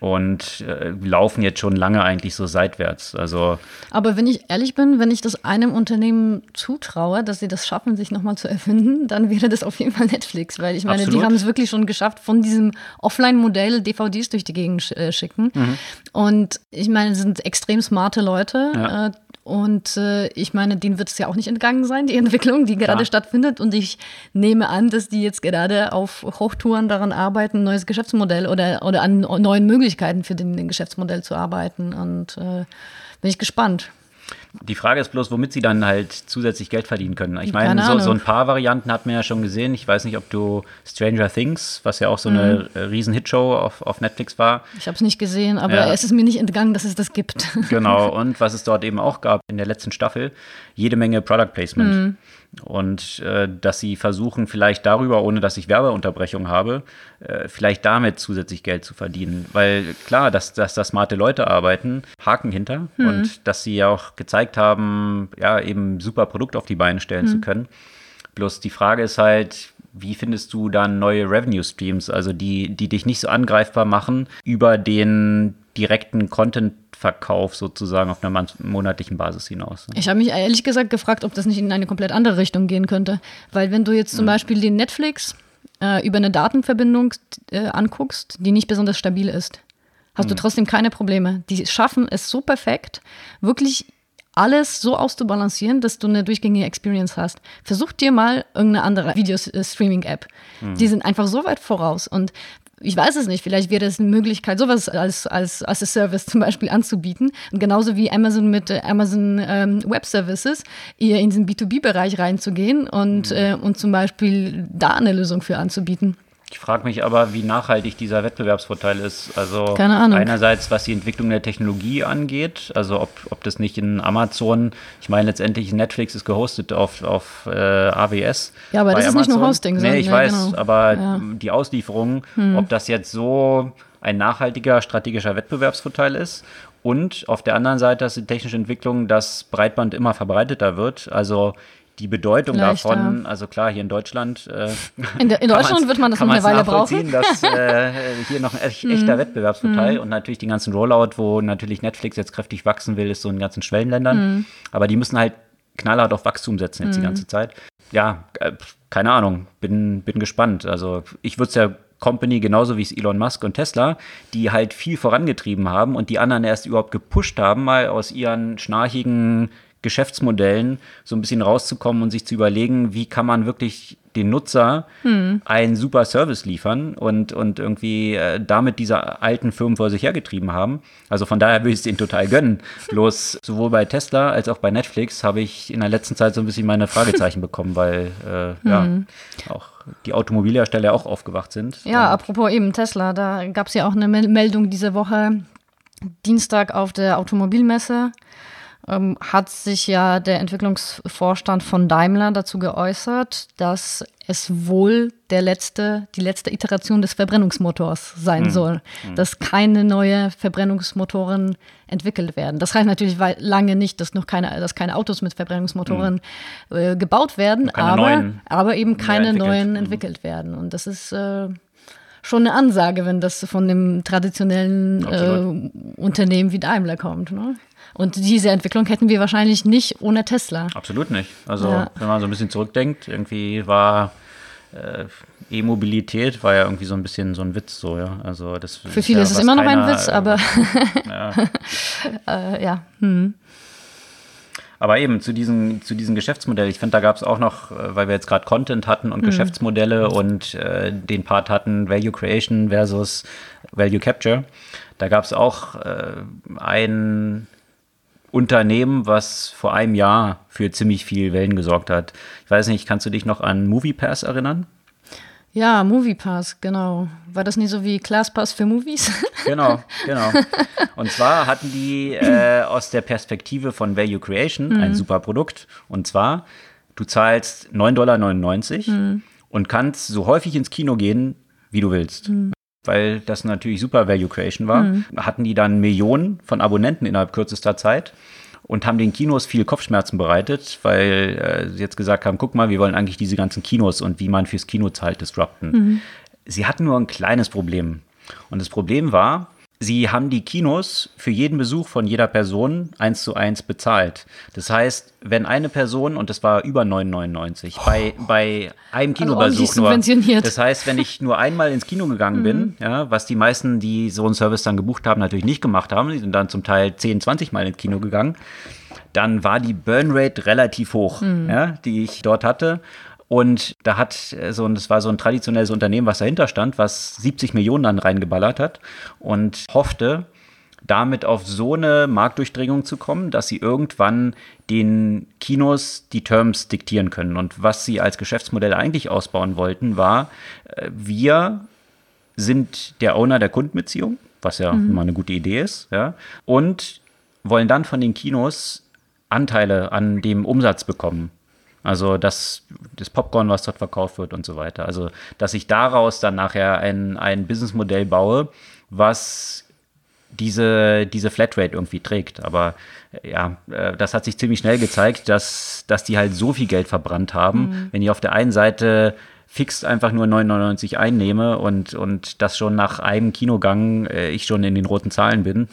Speaker 2: und äh, laufen jetzt schon lange eigentlich so seitwärts. Also
Speaker 1: Aber wenn ich ehrlich bin, wenn ich das einem Unternehmen zutraue, dass sie das schaffen, sich nochmal zu erfinden, dann wäre das auf jeden Fall Netflix, weil ich meine, Absolut. die haben es wirklich schon geschafft, von diesem Offline-Modell DVDs durch die Gegend sch äh, schicken. Mhm. Und ich meine, es sind extrem smarte Leute. Ja. Äh, und äh, ich meine, denen wird es ja auch nicht entgangen sein, die Entwicklung, die gerade ja. stattfindet. Und ich nehme an, dass die jetzt gerade auf Hochtouren daran arbeiten, ein neues Geschäftsmodell oder, oder an neuen Möglichkeiten für den, den Geschäftsmodell zu arbeiten. Und äh, bin ich gespannt.
Speaker 2: Die Frage ist bloß, womit sie dann halt zusätzlich Geld verdienen können. Ich meine, so, so, ein paar Varianten hat man ja schon gesehen. Ich weiß nicht, ob du Stranger Things, was ja auch so eine mhm. riesen Hitshow auf, auf Netflix war.
Speaker 1: Ich habe es nicht gesehen, aber ja. es ist mir nicht entgangen, dass es das gibt.
Speaker 2: Genau, und was es dort eben auch gab in der letzten Staffel, jede Menge Product Placement. Mhm. Und äh, dass sie versuchen, vielleicht darüber, ohne dass ich Werbeunterbrechung habe, äh, vielleicht damit zusätzlich Geld zu verdienen. Weil klar, dass, dass da smarte Leute arbeiten, Haken hinter hm. und dass sie ja auch gezeigt haben, ja, eben super Produkt auf die Beine stellen hm. zu können. Bloß die Frage ist halt, wie findest du dann neue Revenue Streams, also die, die dich nicht so angreifbar machen über den direkten Content Verkauf sozusagen auf einer monatlichen Basis hinaus.
Speaker 1: Ich habe mich ehrlich gesagt gefragt, ob das nicht in eine komplett andere Richtung gehen könnte. Weil wenn du jetzt zum mhm. Beispiel den Netflix äh, über eine Datenverbindung äh, anguckst, die nicht besonders stabil ist, hast mhm. du trotzdem keine Probleme. Die schaffen es so perfekt, wirklich alles so auszubalancieren, dass du eine durchgängige Experience hast. Versuch dir mal irgendeine andere Videostreaming-App. Mhm. Die sind einfach so weit voraus. Und ich weiß es nicht, vielleicht wäre es eine Möglichkeit, sowas als, als, als a Service zum Beispiel anzubieten. Und genauso wie Amazon mit äh, Amazon ähm, Web Services, eher in den B2B-Bereich reinzugehen und, mhm. äh, und zum Beispiel da eine Lösung für anzubieten.
Speaker 2: Ich frage mich aber, wie nachhaltig dieser Wettbewerbsvorteil ist. Also einerseits, was die Entwicklung der Technologie angeht, also ob, ob das nicht in Amazon, ich meine letztendlich Netflix ist gehostet auf, auf äh, AWS.
Speaker 1: Ja, aber das ist nicht nur Hosting.
Speaker 2: Nee, ich ja, weiß, genau. aber ja. die Auslieferung, hm. ob das jetzt so ein nachhaltiger strategischer Wettbewerbsvorteil ist und auf der anderen Seite, dass die technische Entwicklung, dass Breitband immer verbreiteter wird. Also die Bedeutung Leichter. davon, also klar, hier in Deutschland. Äh,
Speaker 1: in, in Deutschland wird man das noch eine Weile brauchen.
Speaker 2: dass äh, hier noch ein echt, echter mhm. Wettbewerbsvorteil mhm. und natürlich die ganzen Rollout, wo natürlich Netflix jetzt kräftig wachsen will, ist so in ganzen Schwellenländern. Mhm. Aber die müssen halt knallhart auf Wachstum setzen jetzt die ganze Zeit. Ja, äh, keine Ahnung, bin, bin gespannt. Also ich würde es ja Company, genauso wie es Elon Musk und Tesla, die halt viel vorangetrieben haben und die anderen erst überhaupt gepusht haben, mal aus ihren schnarchigen Geschäftsmodellen so ein bisschen rauszukommen und sich zu überlegen, wie kann man wirklich den Nutzer hm. einen super Service liefern und, und irgendwie äh, damit diese alten Firmen vor sich hergetrieben haben. Also von daher würde ich es denen total gönnen. Bloß sowohl bei Tesla als auch bei Netflix habe ich in der letzten Zeit so ein bisschen meine Fragezeichen bekommen, weil äh, hm. ja auch die Automobilhersteller auch aufgewacht sind.
Speaker 1: Ja, apropos eben Tesla, da gab es ja auch eine Meldung diese Woche, Dienstag auf der Automobilmesse ähm, hat sich ja der Entwicklungsvorstand von Daimler dazu geäußert, dass es wohl der letzte, die letzte Iteration des Verbrennungsmotors sein mhm. soll, mhm. dass keine neue Verbrennungsmotoren entwickelt werden. Das heißt natürlich lange nicht, dass noch keine, dass keine Autos mit Verbrennungsmotoren mhm. äh, gebaut werden, aber, aber eben keine entwickelt. neuen mhm. entwickelt werden. Und das ist äh, schon eine Ansage, wenn das von dem traditionellen äh, Unternehmen wie Daimler kommt. Ne? Und diese Entwicklung hätten wir wahrscheinlich nicht ohne Tesla.
Speaker 2: Absolut nicht. Also ja. wenn man so ein bisschen zurückdenkt, irgendwie war äh, E-Mobilität war ja irgendwie so ein bisschen so ein Witz, so ja. Also das
Speaker 1: für viele ist, ja, ist es immer noch ein Witz, aber ja. äh, ja. Hm.
Speaker 2: Aber eben zu diesem, zu diesem Geschäftsmodell, ich finde, da gab es auch noch, äh, weil wir jetzt gerade Content hatten und hm. Geschäftsmodelle und äh, den Part hatten, Value Creation versus Value Capture. Da gab es auch äh, ein Unternehmen, was vor einem Jahr für ziemlich viel Wellen gesorgt hat. Ich weiß nicht, kannst du dich noch an MoviePass erinnern?
Speaker 1: Ja, MoviePass, genau. War das nicht so wie ClassPass für Movies?
Speaker 2: Genau, genau. Und zwar hatten die äh, aus der Perspektive von Value Creation mhm. ein super Produkt. Und zwar, du zahlst 9,99 Dollar mhm. und kannst so häufig ins Kino gehen, wie du willst. Mhm weil das natürlich super Value Creation war, mhm. hatten die dann Millionen von Abonnenten innerhalb kürzester Zeit und haben den Kinos viel Kopfschmerzen bereitet, weil äh, sie jetzt gesagt haben, guck mal, wir wollen eigentlich diese ganzen Kinos und wie man fürs Kino zahlt, disrupten. Mhm. Sie hatten nur ein kleines Problem. Und das Problem war, Sie haben die Kinos für jeden Besuch von jeder Person eins zu eins bezahlt. Das heißt, wenn eine Person, und das war über 9,99, oh. bei, bei einem also Kinobesuch also nur. Das heißt, wenn ich nur einmal ins Kino gegangen bin, mhm. ja, was die meisten, die so einen Service dann gebucht haben, natürlich nicht gemacht haben, die sind dann zum Teil 10, 20 Mal ins Kino gegangen, dann war die Burnrate relativ hoch, mhm. ja, die ich dort hatte. Und da hat äh, so, und das war so ein traditionelles Unternehmen, was dahinter stand, was 70 Millionen dann reingeballert hat und hoffte, damit auf so eine Marktdurchdringung zu kommen, dass sie irgendwann den Kinos die Terms diktieren können. Und was sie als Geschäftsmodell eigentlich ausbauen wollten, war, äh, wir sind der Owner der Kundenbeziehung, was ja mhm. immer eine gute Idee ist, ja, und wollen dann von den Kinos Anteile an dem Umsatz bekommen. Also das, das Popcorn, was dort verkauft wird und so weiter. Also, dass ich daraus dann nachher ein, ein Businessmodell baue, was diese, diese Flatrate irgendwie trägt. Aber ja, äh, das hat sich ziemlich schnell gezeigt, dass, dass die halt so viel Geld verbrannt haben. Mhm. Wenn die auf der einen Seite fix einfach nur 9,99 einnehme und, und das schon nach einem Kinogang äh, ich schon in den roten Zahlen bin,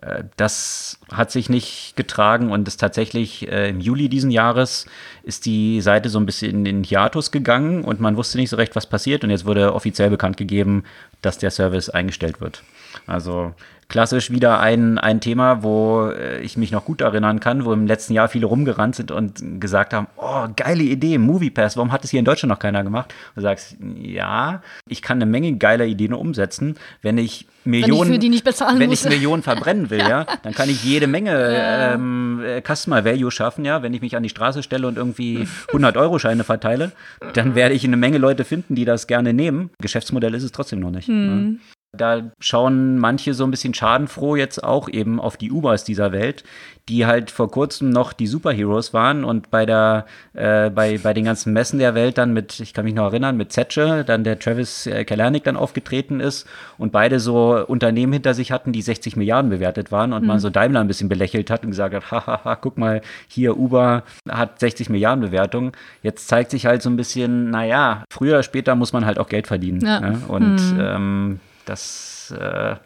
Speaker 2: äh, das hat sich nicht getragen und ist tatsächlich äh, im Juli diesen Jahres ist die Seite so ein bisschen in den Hiatus gegangen und man wusste nicht so recht, was passiert und jetzt wurde offiziell bekannt gegeben, dass der Service eingestellt wird. Also klassisch wieder ein, ein Thema, wo äh, ich mich noch gut erinnern kann, wo im letzten Jahr viele rumgerannt sind und gesagt haben, oh, geile Idee, Movie Pass, warum hat es hier in Deutschland noch keiner gemacht? Und du sagst, ja, ich kann eine Menge geiler Ideen umsetzen, wenn ich Millionen, wenn ich, wenn ich Millionen verbrennen will, ja. dann kann ich jede Menge ja. ähm, äh, Customer Value schaffen, ja. Wenn ich mich an die Straße stelle und irgendwie 100 Euro Scheine verteile, dann werde ich eine Menge Leute finden, die das gerne nehmen. Geschäftsmodell ist es trotzdem noch nicht. Mhm. Da schauen manche so ein bisschen schadenfroh jetzt auch eben auf die Ubers dieser Welt, die halt vor kurzem noch die Superheroes waren und bei der äh, bei, bei den ganzen Messen der Welt dann mit, ich kann mich noch erinnern, mit Zetsche, dann der Travis äh, Kalernick dann aufgetreten ist und beide so Unternehmen hinter sich hatten, die 60 Milliarden bewertet waren und mhm. man so Daimler ein bisschen belächelt hat und gesagt hat, hahaha, guck mal, hier Uber hat 60 Milliarden Bewertung. Jetzt zeigt sich halt so ein bisschen, naja, früher oder später muss man halt auch Geld verdienen. Ja. Ne? Und mhm. ähm, das äh,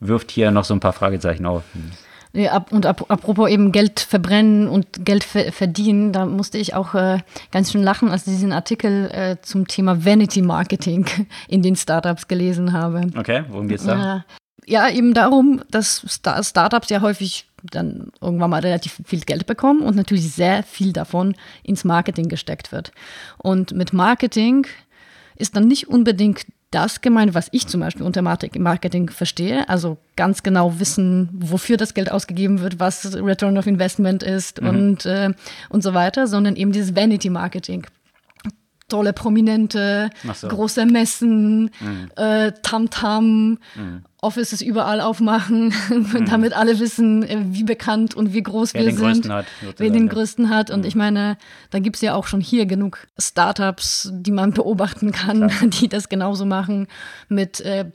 Speaker 2: wirft hier noch so ein paar Fragezeichen auf.
Speaker 1: Ja, und apropos eben Geld verbrennen und Geld verdienen, da musste ich auch äh, ganz schön lachen, als ich diesen Artikel äh, zum Thema Vanity Marketing in den Startups gelesen habe.
Speaker 2: Okay, worum geht's da?
Speaker 1: ja, eben darum, dass Star Startups ja häufig dann irgendwann mal relativ viel Geld bekommen und natürlich sehr viel davon ins Marketing gesteckt wird. Und mit Marketing ist dann nicht unbedingt das gemeint, was ich zum Beispiel unter Marketing verstehe. Also ganz genau wissen, wofür das Geld ausgegeben wird, was Return of Investment ist mhm. und, äh, und so weiter, sondern eben dieses Vanity Marketing tolle Prominente, so. große Messen, mhm. äh, Tamtam, mhm. Offices überall aufmachen, mhm. damit alle wissen, äh, wie bekannt und wie groß wer wir sind, hat, wer den größten hat. Und mhm. ich meine, da gibt es ja auch schon hier genug Startups, die man beobachten kann, Klar. die das genauso machen mit äh,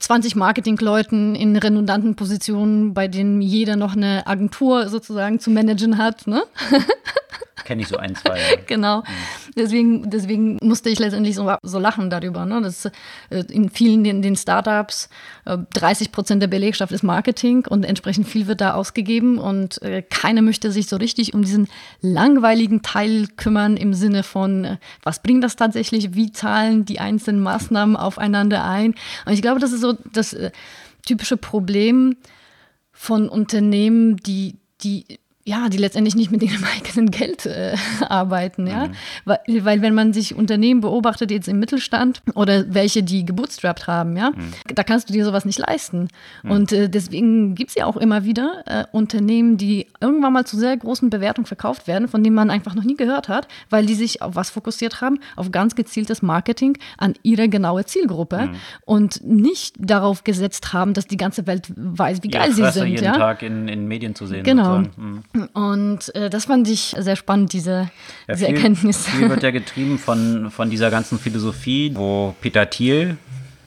Speaker 1: 20 Marketingleuten in redundanten Positionen, bei denen jeder noch eine Agentur sozusagen zu managen hat. Ne?
Speaker 2: Kenne ich so ein, zwei.
Speaker 1: Genau. Mhm. Deswegen, deswegen musste ich letztendlich so, so lachen darüber. Ne? Dass äh, in vielen den, den Startups 30 äh, Prozent der Belegschaft ist Marketing und entsprechend viel wird da ausgegeben und äh, keiner möchte sich so richtig um diesen langweiligen Teil kümmern im Sinne von, was bringt das tatsächlich, wie zahlen die einzelnen Maßnahmen aufeinander ein. Und ich glaube, das ist so das typische Problem von Unternehmen, die, die ja, die letztendlich nicht mit ihrem eigenen Geld äh, arbeiten, ja. Mhm. Weil, weil wenn man sich Unternehmen beobachtet, jetzt im Mittelstand oder welche, die gebootstrapped haben, ja, mhm. da kannst du dir sowas nicht leisten. Mhm. Und äh, deswegen gibt es ja auch immer wieder äh, Unternehmen, die irgendwann mal zu sehr großen Bewertungen verkauft werden, von denen man einfach noch nie gehört hat, weil die sich auf was fokussiert haben? Auf ganz gezieltes Marketing an ihre genaue Zielgruppe mhm. und nicht darauf gesetzt haben, dass die ganze Welt weiß, wie geil ja, sie sind.
Speaker 2: jeden
Speaker 1: ja?
Speaker 2: Tag in, in Medien zu sehen.
Speaker 1: Genau. Und äh, das fand ich sehr spannend, diese, ja, diese
Speaker 2: viel,
Speaker 1: Erkenntnis.
Speaker 2: Viel wird ja getrieben von, von dieser ganzen Philosophie, wo Peter Thiel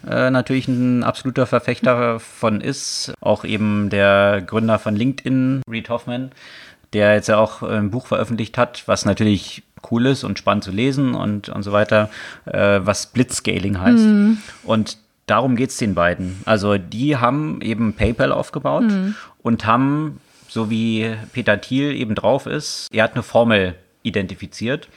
Speaker 2: äh, natürlich ein absoluter Verfechter von ist. Auch eben der Gründer von LinkedIn, Reed Hoffman, der jetzt ja auch ein Buch veröffentlicht hat, was natürlich cool ist und spannend zu lesen und, und so weiter, äh, was Blitzscaling heißt. Mhm. Und darum geht es den beiden. Also die haben eben PayPal aufgebaut mhm. und haben so wie Peter Thiel eben drauf ist, er hat eine Formel identifiziert,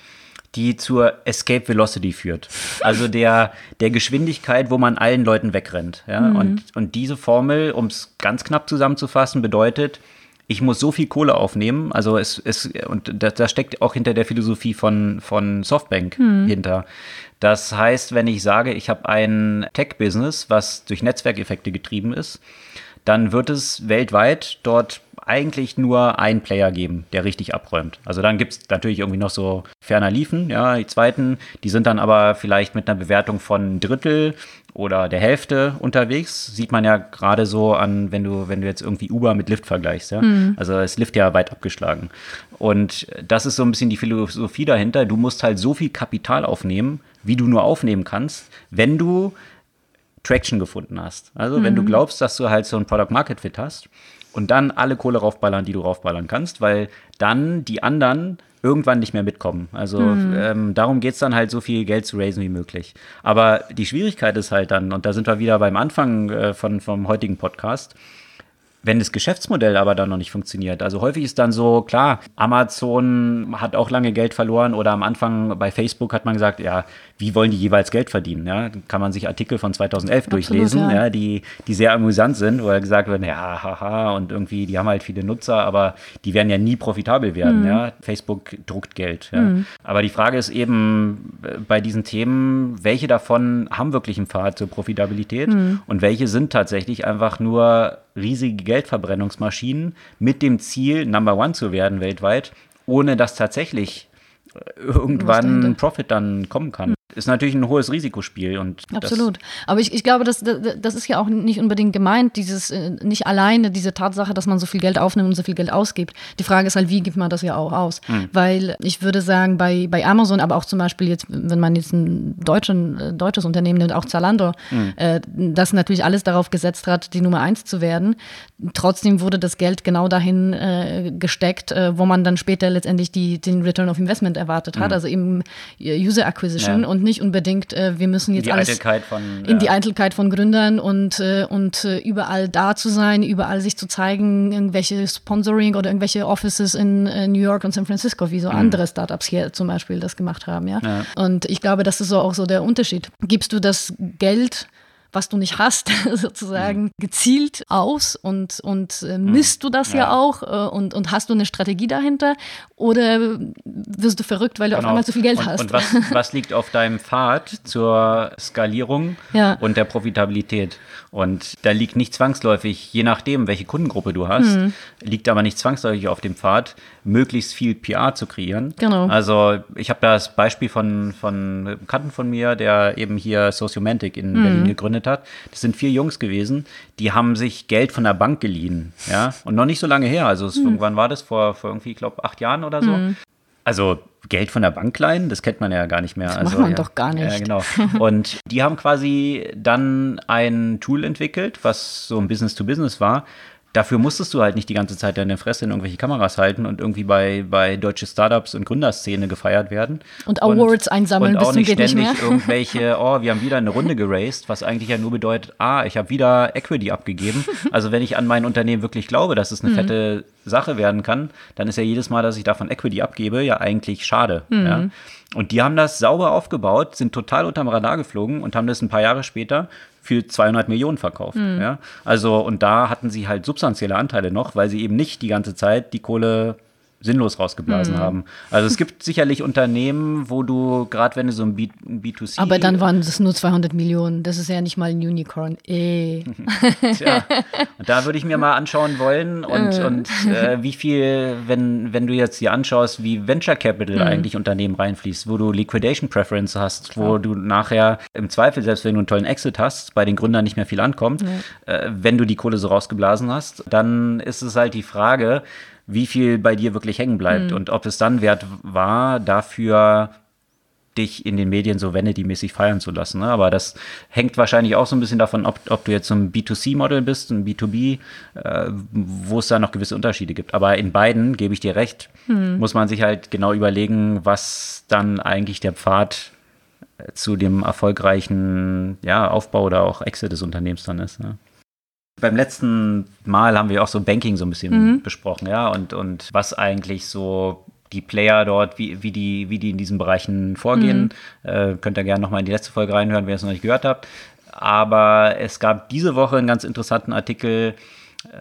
Speaker 2: die zur Escape Velocity führt. Also der, der Geschwindigkeit, wo man allen Leuten wegrennt. Ja? Mhm. Und, und diese Formel, um es ganz knapp zusammenzufassen, bedeutet, ich muss so viel Kohle aufnehmen, also es, es und da, da steckt auch hinter der Philosophie von, von Softbank mhm. hinter. Das heißt, wenn ich sage, ich habe ein Tech-Business, was durch Netzwerkeffekte getrieben ist, dann wird es weltweit dort eigentlich nur einen Player geben, der richtig abräumt. Also dann gibt es natürlich irgendwie noch so ferner Liefen, ja, die zweiten, die sind dann aber vielleicht mit einer Bewertung von Drittel oder der Hälfte unterwegs. Sieht man ja gerade so an, wenn du, wenn du jetzt irgendwie Uber mit Lyft vergleichst, ja. Mhm. Also ist Lyft ja weit abgeschlagen. Und das ist so ein bisschen die Philosophie dahinter. Du musst halt so viel Kapital aufnehmen, wie du nur aufnehmen kannst, wenn du Traction gefunden hast. Also mhm. wenn du mhm. glaubst, dass du halt so ein Product Market Fit hast und dann alle Kohle raufballern, die du raufballern kannst, weil dann die anderen irgendwann nicht mehr mitkommen. Also mhm. ähm, darum geht es dann halt, so viel Geld zu raisen wie möglich. Aber die Schwierigkeit ist halt dann, und da sind wir wieder beim Anfang äh, von, vom heutigen Podcast, wenn das Geschäftsmodell aber dann noch nicht funktioniert. Also häufig ist dann so, klar, Amazon hat auch lange Geld verloren oder am Anfang bei Facebook hat man gesagt, ja, wie wollen die jeweils Geld verdienen? Ja, kann man sich Artikel von 2011 Absolut, durchlesen, ja. ja. die, die sehr amüsant sind, wo er gesagt wird, ja, haha, und irgendwie, die haben halt viele Nutzer, aber die werden ja nie profitabel werden. Mhm. Ja, Facebook druckt Geld. Ja. Mhm. Aber die Frage ist eben äh, bei diesen Themen, welche davon haben wirklich einen Pfad zur Profitabilität mhm. und welche sind tatsächlich einfach nur riesige Geldverbrennungsmaschinen mit dem Ziel, Number One zu werden weltweit, ohne dass tatsächlich äh, irgendwann ein Profit dann kommen kann ist natürlich ein hohes Risikospiel. Und
Speaker 1: Absolut. Aber ich, ich glaube, das, das ist ja auch nicht unbedingt gemeint, dieses, äh, nicht alleine diese Tatsache, dass man so viel Geld aufnimmt und so viel Geld ausgibt. Die Frage ist halt, wie gibt man das ja auch aus? Mhm. Weil ich würde sagen, bei, bei Amazon, aber auch zum Beispiel jetzt, wenn man jetzt ein deutschen, äh, deutsches Unternehmen nimmt, auch Zalando, mhm. äh, das natürlich alles darauf gesetzt hat, die Nummer eins zu werden. Trotzdem wurde das Geld genau dahin äh, gesteckt, äh, wo man dann später letztendlich die, den Return of Investment erwartet hat, mhm. also eben äh, User Acquisition ja. Und nicht unbedingt, äh, wir müssen jetzt
Speaker 2: die
Speaker 1: alles
Speaker 2: von,
Speaker 1: in ja. die Eitelkeit von Gründern und, äh, und äh, überall da zu sein, überall sich zu zeigen, irgendwelche Sponsoring oder irgendwelche Offices in äh, New York und San Francisco, wie so mhm. andere Startups hier zum Beispiel das gemacht haben. Ja? ja? Und ich glaube, das ist so auch so der Unterschied. Gibst du das Geld was du nicht hast, sozusagen mhm. gezielt aus und, und äh, mhm. misst du das ja, ja auch äh, und, und hast du eine Strategie dahinter oder wirst du verrückt, weil du genau. auf einmal zu viel Geld
Speaker 2: und,
Speaker 1: hast?
Speaker 2: Und was, was liegt auf deinem Pfad zur Skalierung ja. und der Profitabilität? Und da liegt nicht zwangsläufig, je nachdem, welche Kundengruppe du hast, mhm. liegt aber nicht zwangsläufig auf dem Pfad, möglichst viel PR zu kreieren. Genau. Also ich habe das Beispiel von, von Bekannten von mir, der eben hier Sociomantic in mhm. Berlin gegründet hat. Das sind vier Jungs gewesen, die haben sich Geld von der Bank geliehen. Ja, und noch nicht so lange her. Also es, mhm. wann war das? Vor, vor irgendwie, ich glaube, acht Jahren oder so. Mhm. Also Geld von der Bank leihen, das kennt man ja gar nicht mehr.
Speaker 1: Das
Speaker 2: also,
Speaker 1: macht man
Speaker 2: ja,
Speaker 1: doch gar nicht.
Speaker 2: Ja, genau. Und die haben quasi dann ein Tool entwickelt, was so ein Business-to-Business -Business war, dafür musstest du halt nicht die ganze Zeit deine Fresse in irgendwelche Kameras halten und irgendwie bei, bei deutsche Startups und Gründerszene gefeiert werden.
Speaker 1: Und Awards und, einsammeln,
Speaker 2: und auch nicht ständig nicht irgendwelche, oh, wir haben wieder eine Runde geraced, was eigentlich ja nur bedeutet, ah, ich habe wieder Equity abgegeben. Also wenn ich an mein Unternehmen wirklich glaube, dass es eine mhm. fette Sache werden kann, dann ist ja jedes Mal, dass ich davon Equity abgebe, ja eigentlich schade. Mhm. Ja? Und die haben das sauber aufgebaut, sind total unterm Radar geflogen und haben das ein paar Jahre später für 200 Millionen verkauft. Mhm. Ja? Also, und da hatten sie halt substanzielle Anteile noch, weil sie eben nicht die ganze Zeit die Kohle sinnlos rausgeblasen mhm. haben. Also es gibt sicherlich Unternehmen, wo du, gerade wenn du so ein B B2C...
Speaker 1: Aber dann waren es nur 200 Millionen. Das ist ja nicht mal ein Unicorn. Eh.
Speaker 2: Tja, und da würde ich mir mal anschauen wollen und, und äh, wie viel, wenn, wenn du jetzt dir anschaust, wie Venture Capital mhm. eigentlich Unternehmen reinfließt, wo du Liquidation Preference hast, Klar. wo du nachher im Zweifel, selbst wenn du einen tollen Exit hast, bei den Gründern nicht mehr viel ankommt, ja. äh, wenn du die Kohle so rausgeblasen hast, dann ist es halt die Frage, wie viel bei dir wirklich hängen bleibt mhm. und ob es dann wert war, dafür dich in den Medien so Vanity-mäßig feiern zu lassen. Ne? Aber das hängt wahrscheinlich auch so ein bisschen davon, ob, ob du jetzt so ein B2C-Model bist, ein B2B, äh, wo es da noch gewisse Unterschiede gibt. Aber in beiden, gebe ich dir recht, hm. muss man sich halt genau überlegen, was dann eigentlich der Pfad äh, zu dem erfolgreichen ja, Aufbau oder auch Exit des Unternehmens dann ist. Ne? Beim letzten Mal haben wir auch so Banking so ein bisschen mhm. besprochen, ja, und, und was eigentlich so die Player dort, wie, wie, die, wie die in diesen Bereichen vorgehen. Mhm. Äh, könnt ihr gerne nochmal in die letzte Folge reinhören, wenn ihr es noch nicht gehört habt. Aber es gab diese Woche einen ganz interessanten Artikel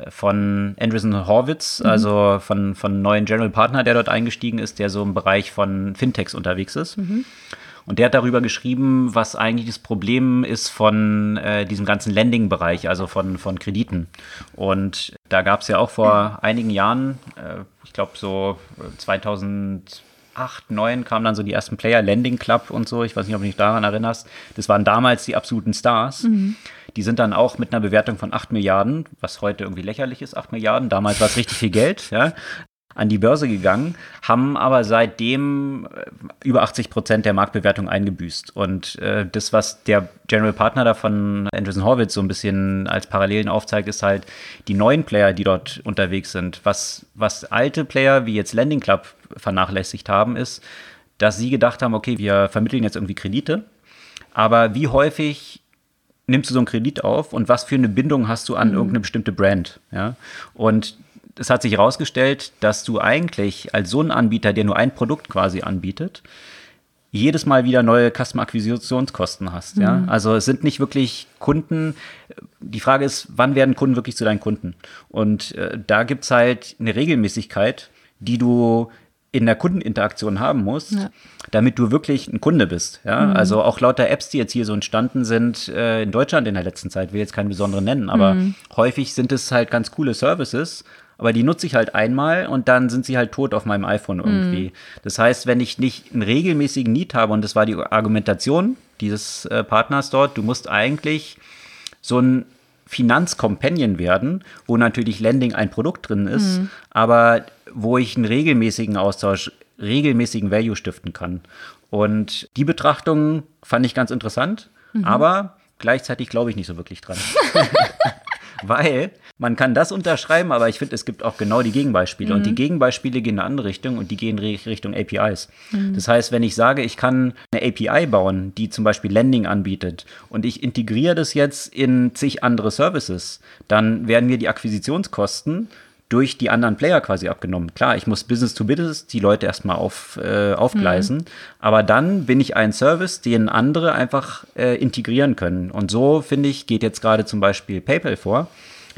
Speaker 2: von Andreessen Horwitz, mhm. also von, von neuen General Partner, der dort eingestiegen ist, der so im Bereich von Fintechs unterwegs ist. Mhm. Und der hat darüber geschrieben, was eigentlich das Problem ist von äh, diesem ganzen Lending-Bereich, also von, von Krediten. Und da gab es ja auch vor einigen Jahren, äh, ich glaube so 2008, 2009 kamen dann so die ersten Player, Lending Club und so, ich weiß nicht, ob du dich daran erinnerst. Das waren damals die absoluten Stars. Mhm. Die sind dann auch mit einer Bewertung von 8 Milliarden, was heute irgendwie lächerlich ist, 8 Milliarden, damals war es richtig viel Geld, ja, an die Börse gegangen, haben aber seitdem äh, über 80 Prozent der Marktbewertung eingebüßt. Und äh, das, was der General Partner davon, Andreessen Horwitz, so ein bisschen als Parallelen aufzeigt, ist halt die neuen Player, die dort unterwegs sind. Was, was alte Player wie jetzt Landing Club vernachlässigt haben, ist, dass sie gedacht haben, okay, wir vermitteln jetzt irgendwie Kredite, aber wie häufig nimmst du so einen Kredit auf und was für eine Bindung hast du an mhm. irgendeine bestimmte Brand? Ja? Und es hat sich herausgestellt, dass du eigentlich als so ein Anbieter, der nur ein Produkt quasi anbietet, jedes Mal wieder neue Customer-Akquisitionskosten hast. Mhm. Ja? Also es sind nicht wirklich Kunden. Die Frage ist, wann werden Kunden wirklich zu deinen Kunden? Und äh, da gibt es halt eine Regelmäßigkeit, die du in der Kundeninteraktion haben musst, ja. damit du wirklich ein Kunde bist. Ja? Mhm. Also auch lauter Apps, die jetzt hier so entstanden sind äh, in Deutschland in der letzten Zeit, will jetzt keinen besonderen nennen, aber mhm. häufig sind es halt ganz coole Services, aber die nutze ich halt einmal und dann sind sie halt tot auf meinem iPhone irgendwie. Mhm. Das heißt, wenn ich nicht einen regelmäßigen Need habe, und das war die Argumentation dieses äh, Partners dort, du musst eigentlich so ein Finanzcompanion werden, wo natürlich Lending ein Produkt drin ist, mhm. aber wo ich einen regelmäßigen Austausch, regelmäßigen Value stiften kann. Und die Betrachtung fand ich ganz interessant, mhm. aber gleichzeitig glaube ich nicht so wirklich dran. Weil man kann das unterschreiben, aber ich finde, es gibt auch genau die Gegenbeispiele. Mhm. Und die mhm. Gegenbeispiele gehen in eine andere Richtung und die gehen Richtung APIs. Mhm. Das heißt, wenn ich sage, ich kann eine API bauen, die zum Beispiel Landing anbietet und ich integriere das jetzt in zig andere Services, dann werden mir die Akquisitionskosten durch die anderen Player quasi abgenommen. Klar, ich muss Business to Business die Leute erstmal auf, äh, aufgleisen, mhm. aber dann bin ich ein Service, den andere einfach äh, integrieren können. Und so, finde ich, geht jetzt gerade zum Beispiel PayPal vor.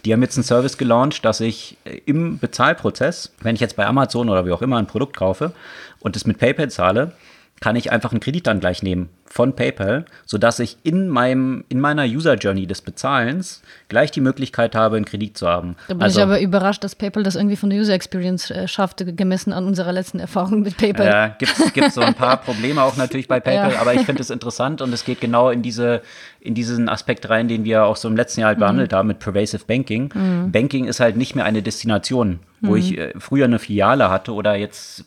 Speaker 2: Die haben jetzt einen Service gelauncht, dass ich äh, im Bezahlprozess, wenn ich jetzt bei Amazon oder wie auch immer ein Produkt kaufe und es mit PayPal zahle, kann ich einfach einen Kredit dann gleich nehmen von PayPal, sodass ich in, meinem, in meiner User Journey des Bezahlens gleich die Möglichkeit habe, einen Kredit zu haben.
Speaker 1: Da bin also, ich aber überrascht, dass PayPal das irgendwie von der User Experience äh, schafft, gemessen an unserer letzten Erfahrung mit PayPal.
Speaker 2: Ja, gibt es so ein paar Probleme auch natürlich bei PayPal, ja. aber ich finde es interessant und es geht genau in, diese, in diesen Aspekt rein, den wir auch so im letzten Jahr halt mhm. behandelt haben mit Pervasive Banking. Mhm. Banking ist halt nicht mehr eine Destination, wo mhm. ich äh, früher eine Filiale hatte oder jetzt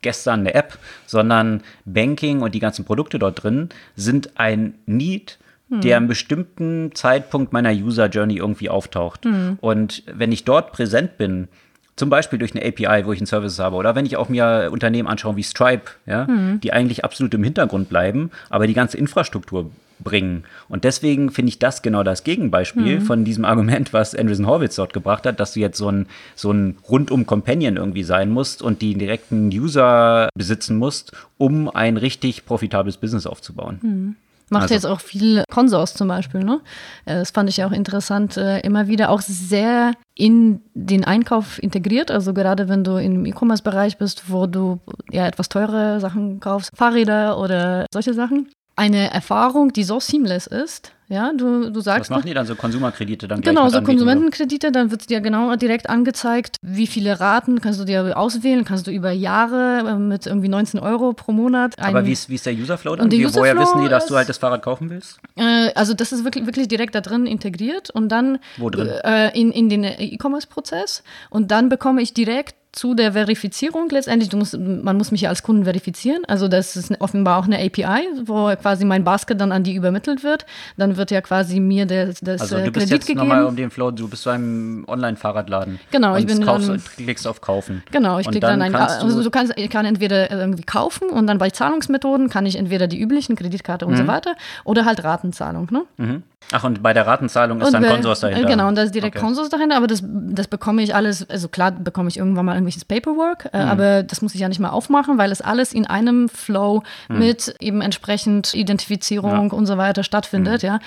Speaker 2: gestern eine App, sondern Banking und die ganzen Produkte dort drin sind ein Need, der einem bestimmten Zeitpunkt meiner User Journey irgendwie auftaucht. Mhm. Und wenn ich dort präsent bin, zum Beispiel durch eine API, wo ich einen Service habe, oder wenn ich auch mir Unternehmen anschaue wie Stripe, ja, mhm. die eigentlich absolut im Hintergrund bleiben, aber die ganze Infrastruktur bringen. Und deswegen finde ich das genau das Gegenbeispiel mhm. von diesem Argument, was Andreessen Horwitz dort gebracht hat, dass du jetzt so ein, so ein rundum Companion irgendwie sein musst und die direkten User besitzen musst, um ein richtig profitables Business aufzubauen.
Speaker 1: Mhm. Macht also. jetzt auch viel Consors zum Beispiel, ne? Äh, das fand ich auch interessant, äh, immer wieder auch sehr in den Einkauf integriert. Also gerade wenn du im E-Commerce-Bereich bist, wo du ja etwas teure Sachen kaufst, Fahrräder oder solche Sachen, eine Erfahrung, die so seamless ist. Ja, du, du sagst.
Speaker 2: Was machen die dann so Konsumerkredite dann
Speaker 1: Genau, so Konsumentenkredite, dann wird dir genau direkt angezeigt, wie viele Raten kannst du dir auswählen, kannst du über Jahre äh, mit irgendwie 19 Euro pro Monat.
Speaker 2: Aber wie ist, wie ist der Userflow dann? Und der Userflow woher wissen die, dass du halt das Fahrrad kaufen willst?
Speaker 1: Äh, also das ist wirklich, wirklich direkt da drin integriert und dann
Speaker 2: Wo drin?
Speaker 1: Äh, in, in den E-Commerce-Prozess und dann bekomme ich direkt zu der Verifizierung letztendlich, musst, man muss mich ja als Kunden verifizieren. Also das ist offenbar auch eine API, wo quasi mein Basket dann an die übermittelt wird. Dann wird ja quasi mir das, das
Speaker 2: also, du bist jetzt nochmal um den Flow, du bist beim Online-Fahrradladen.
Speaker 1: Genau, ich bin
Speaker 2: kaufst, dann, klickst auf Kaufen.
Speaker 1: Genau, ich klicke dann, dann ein, also du kannst, ich kann entweder irgendwie kaufen und dann bei Zahlungsmethoden kann ich entweder die üblichen Kreditkarte und mhm. so weiter oder halt Ratenzahlung. Ne? Mhm.
Speaker 2: Ach, und bei der Ratenzahlung ist
Speaker 1: Und
Speaker 2: dann
Speaker 1: bei-
Speaker 2: Konsors dahinter.
Speaker 1: Genau, und da ist direkt
Speaker 2: Okay.
Speaker 1: Konsors dahinter, aber das, das bekomme ich alles, also klar bekomme ich irgendwann mal irgendwelches Paperwork,
Speaker 2: Mhm.
Speaker 1: äh, aber das muss ich ja nicht mal aufmachen, weil es alles in einem Flow
Speaker 2: Mhm.
Speaker 1: mit eben entsprechend Identifizierung und so weiter stattfindet,
Speaker 2: Mhm.
Speaker 1: ja.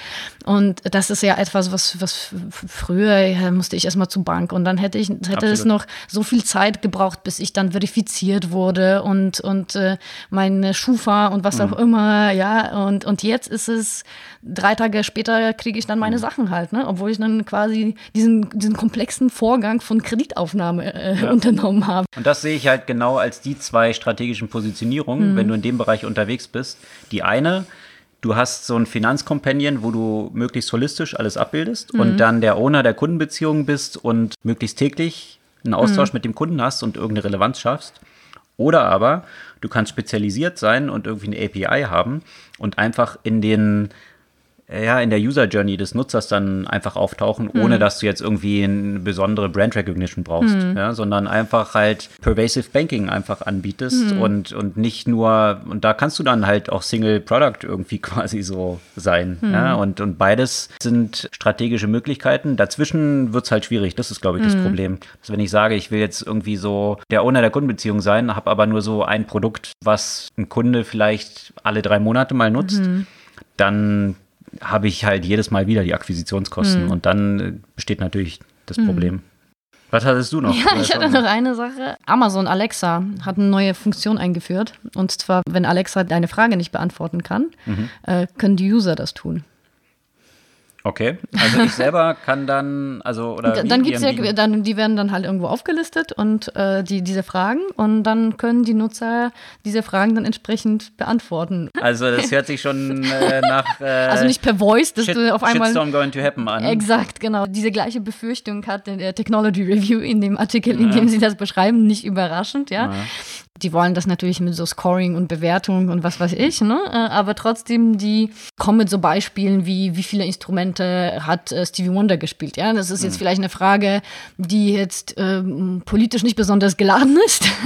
Speaker 1: Und das ist ja etwas, was, was früher ja, musste ich erstmal zur Bank und dann hätte ich hätte es noch so viel Zeit gebraucht, bis ich dann verifiziert wurde und, und äh, meine Schufa und was
Speaker 2: Mhm.
Speaker 1: auch immer, ja. Und, und jetzt ist es, drei Tage später kriege ich dann meine
Speaker 2: Mhm.
Speaker 1: Sachen halt, ne? Obwohl ich dann quasi diesen, diesen komplexen Vorgang von Kreditaufnahme äh, unternommen habe.
Speaker 2: Und das sehe ich halt genau als die zwei strategischen
Speaker 1: Mhm.
Speaker 2: Positionierungen, wenn du in dem Bereich unterwegs bist. Die eine, du hast so ein Finanzcompanion, wo du möglichst holistisch alles abbildest
Speaker 1: Mhm.
Speaker 2: und dann der Owner der Kundenbeziehung bist und möglichst täglich einen
Speaker 1: Mhm.
Speaker 2: Austausch mit dem Kunden hast und irgendeine Relevanz schaffst. Oder aber du kannst spezialisiert sein und irgendwie eine API haben und einfach in den ja, in der User Journey des Nutzers dann einfach auftauchen, ohne dass du jetzt irgendwie eine besondere Brand Recognition brauchst, ja, sondern einfach halt Pervasive Banking einfach anbietest und, und nicht nur, und da kannst du dann halt auch Single Product irgendwie quasi so sein, ja, und, und beides sind strategische Möglichkeiten. Dazwischen wird es halt schwierig, das ist, glaube ich, das Problem. Dass wenn ich sage, ich will jetzt irgendwie so der Owner der Kundenbeziehung sein, habe aber nur so ein Produkt, was ein Kunde vielleicht alle drei Monate mal nutzt, dann habe ich halt jedes Mal wieder die Akquisitionskosten
Speaker 1: Hm.
Speaker 2: und dann äh, besteht natürlich das Problem. Was hattest du noch?
Speaker 1: Ja, ich hatte noch eine Sache. Amazon Alexa hat eine neue Funktion eingeführt. Und zwar, wenn Alexa deine Frage nicht beantworten kann,
Speaker 2: Mhm.
Speaker 1: äh, können die User das tun.
Speaker 2: Okay, also ich selber kann dann, also oder
Speaker 1: dann
Speaker 2: Die
Speaker 1: gibt's ja, dann, die werden dann halt irgendwo aufgelistet und äh, die, diese Fragen und dann können die Nutzer diese Fragen dann entsprechend beantworten.
Speaker 2: Also das hört sich schon äh, nach äh,
Speaker 1: Also nicht per Voice, dass
Speaker 2: Shit,
Speaker 1: du auf einmal.
Speaker 2: Shitstorm going to happen an.
Speaker 1: Exakt, genau. Diese gleiche Befürchtung hat der Technology Review in dem Artikel, in dem sie das beschreiben, nicht überraschend, ja. Die wollen das natürlich mit so Scoring und Bewertung und was weiß ich, ne? Äh, Aber trotzdem, die kommen mit so Beispielen wie, wie viele Instrumente hat äh, Stevie Wonder gespielt, ja? Das ist jetzt vielleicht eine Frage, die jetzt ähm, politisch nicht besonders geladen ist.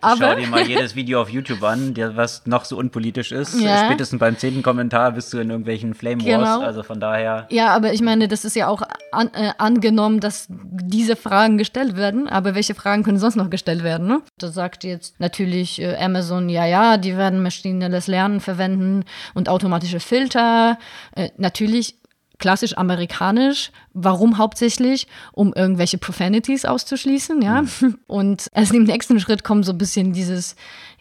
Speaker 2: Schau
Speaker 1: Aber
Speaker 2: dir mal jedes Video auf YouTube an, der, was noch so unpolitisch ist.
Speaker 1: Ja.
Speaker 2: Spätestens beim zehnten Kommentar bist du in irgendwelchen Flame Wars.
Speaker 1: Genau.
Speaker 2: Also von daher.
Speaker 1: Ja, aber ich meine, das ist ja auch an, äh, angenommen, dass diese Fragen gestellt werden. Aber welche Fragen können sonst noch gestellt werden? Ne? Da sagt jetzt natürlich äh, Amazon, ja, ja, die werden maschinelles Lernen verwenden und automatische Filter. Äh, natürlich klassisch amerikanisch. Warum hauptsächlich? Um irgendwelche Profanities auszuschließen, ja. Und erst im nächsten Schritt kommt so ein bisschen dieses,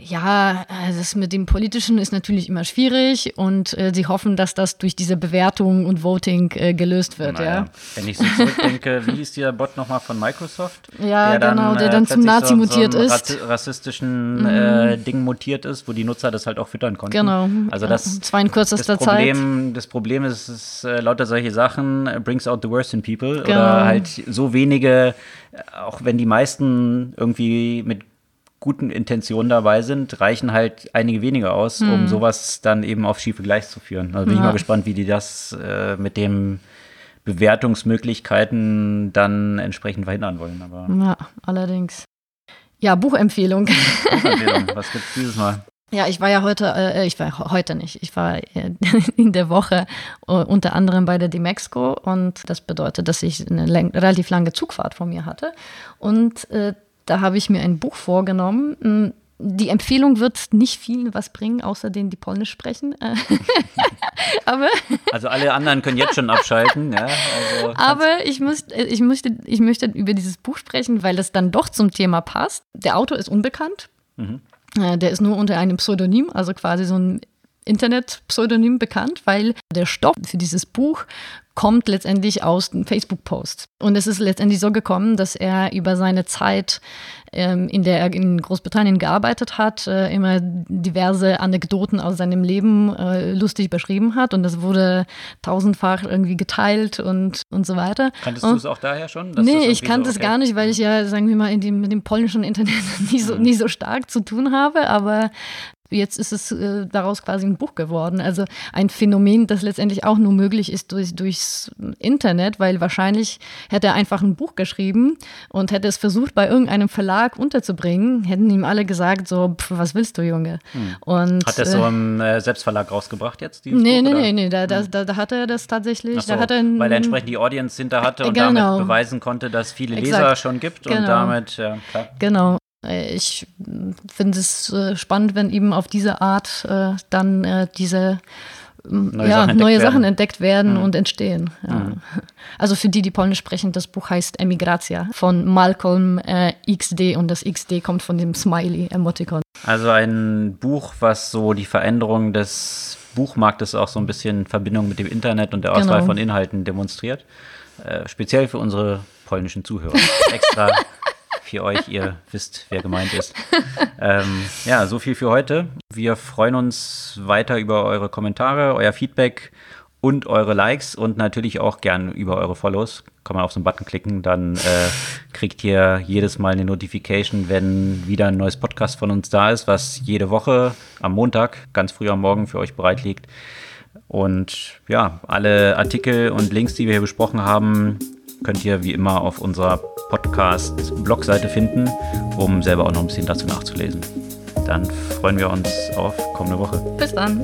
Speaker 1: ja, äh, das mit dem Politischen ist natürlich immer schwierig und äh, sie hoffen, dass das durch diese Bewertung und Voting äh, gelöst wird,
Speaker 2: Naja,
Speaker 1: ja.
Speaker 2: Wenn ich so zurückdenke, wie hieß dieser Bot nochmal von Microsoft?
Speaker 1: Ja, genau, der dann zum
Speaker 2: plötzlich
Speaker 1: Nazi
Speaker 2: so,
Speaker 1: mutiert
Speaker 2: so
Speaker 1: ist. Mhm.
Speaker 2: Rassistischen äh, Ding mutiert ist, wo die Nutzer das halt auch füttern konnten.
Speaker 1: Genau.
Speaker 2: Also das,
Speaker 1: Zwar in kürzester
Speaker 2: das
Speaker 1: Zeit.
Speaker 2: Problem, das Problem ist, ist äh, lauter solche Sachen äh, brings out the worst in people
Speaker 1: Genau.
Speaker 2: oder halt so wenige, äh, auch wenn die meisten irgendwie mit guten Intentionen dabei sind, reichen halt einige wenige aus, um sowas dann eben auf schiefe Gleis zu führen. Also bin ich
Speaker 1: Mhm. Ja.
Speaker 2: mal gespannt, wie die das äh, mit dem Bewertungsmöglichkeiten dann entsprechend verhindern wollen. Aber
Speaker 1: Ja, allerdings. Ja, Buchempfehlung.
Speaker 2: Buchempfehlung, was gibt's dieses Mal?
Speaker 1: Ja, ich war ja heute, äh, ich war heute nicht, ich war äh, in der Woche äh, unter anderem bei der Demexco und das bedeutet, dass ich eine relativ lange Zugfahrt vor mir hatte und äh, da habe ich mir ein Buch vorgenommen. Mm, Die Empfehlung wird nicht viel was bringen, außer denen, die Polnisch sprechen. Äh, Aber
Speaker 2: Also alle anderen können jetzt schon abschalten. Ja? Also,
Speaker 1: Aber ich, muss, ich, möchte, ich möchte über dieses Buch sprechen, weil es dann doch zum Thema passt. Der Autor ist unbekannt. Äh, Der ist nur unter einem Pseudonym, also quasi so ein Internet-Pseudonym bekannt, weil der Stoff für dieses Buch kommt letztendlich aus dem Facebook-Post. Und es ist letztendlich so gekommen, dass er über seine Zeit, ähm, in der er in Großbritannien gearbeitet hat, äh, immer diverse Anekdoten aus seinem Leben äh, lustig beschrieben hat. Und das wurde tausendfach irgendwie geteilt und, und so weiter.
Speaker 2: kanntest du es auch daher schon?
Speaker 1: Nee, ich kannte
Speaker 2: so,
Speaker 1: es
Speaker 2: okay.
Speaker 1: gar nicht, weil ich ja, sagen wir mal, in dem, mit dem polnischen Internet nie so, nie so stark zu tun habe. Aber Jetzt ist es äh, daraus quasi ein Buch geworden. Also ein Phänomen, das letztendlich auch nur möglich ist durch, durchs Internet, weil wahrscheinlich hätte er einfach ein Buch geschrieben und hätte es versucht, bei irgendeinem Verlag unterzubringen, hätten ihm alle gesagt, so, pf, was willst du, Junge? Hm.
Speaker 2: Und, hat er so im äh, Selbstverlag rausgebracht jetzt?
Speaker 1: Nee, Buch, nee, nee, nee, da, hm. da, da, hat er das tatsächlich.
Speaker 2: So,
Speaker 1: da hat er
Speaker 2: weil er entsprechend die Audience hinter hatte und genau. damit beweisen konnte, dass es viele Leser Exakt. schon gibt genau. und damit, ja,
Speaker 1: klar. Genau. Äh, ich finde es äh, spannend, wenn eben auf diese Art äh, dann diese neue, ja, Sachen, neue Sachen entdeckt werden mhm. und entstehen. Ja. Mhm. Also für die, die Polnisch sprechen, das Buch heißt Emigratia von Malcolm äh, XD und das XD kommt von dem Smiley-Emoticon.
Speaker 2: Also ein Buch, was so die Veränderung des Buchmarktes auch so ein bisschen in Verbindung mit dem Internet und der Auswahl genau. von Inhalten demonstriert. Äh, speziell für unsere polnischen Zuhörer. Extra für euch, ihr wisst, wer gemeint ist. Ähm, ja, so viel für heute. Wir freuen uns weiter über eure Kommentare, euer Feedback und eure Likes und natürlich auch gern über eure Follows. Kann man auf so einen Button klicken, dann äh, kriegt ihr jedes Mal eine Notification, wenn wieder ein neues Podcast von uns da ist, was jede Woche am Montag, ganz früh am Morgen für euch bereit liegt. Und ja, alle Artikel und Links, die wir hier besprochen haben, könnt ihr wie immer auf unserer Podcast-Blogseite finden, um selber auch noch ein bisschen dazu nachzulesen. Dann freuen wir uns auf kommende Woche.
Speaker 1: Bis dann.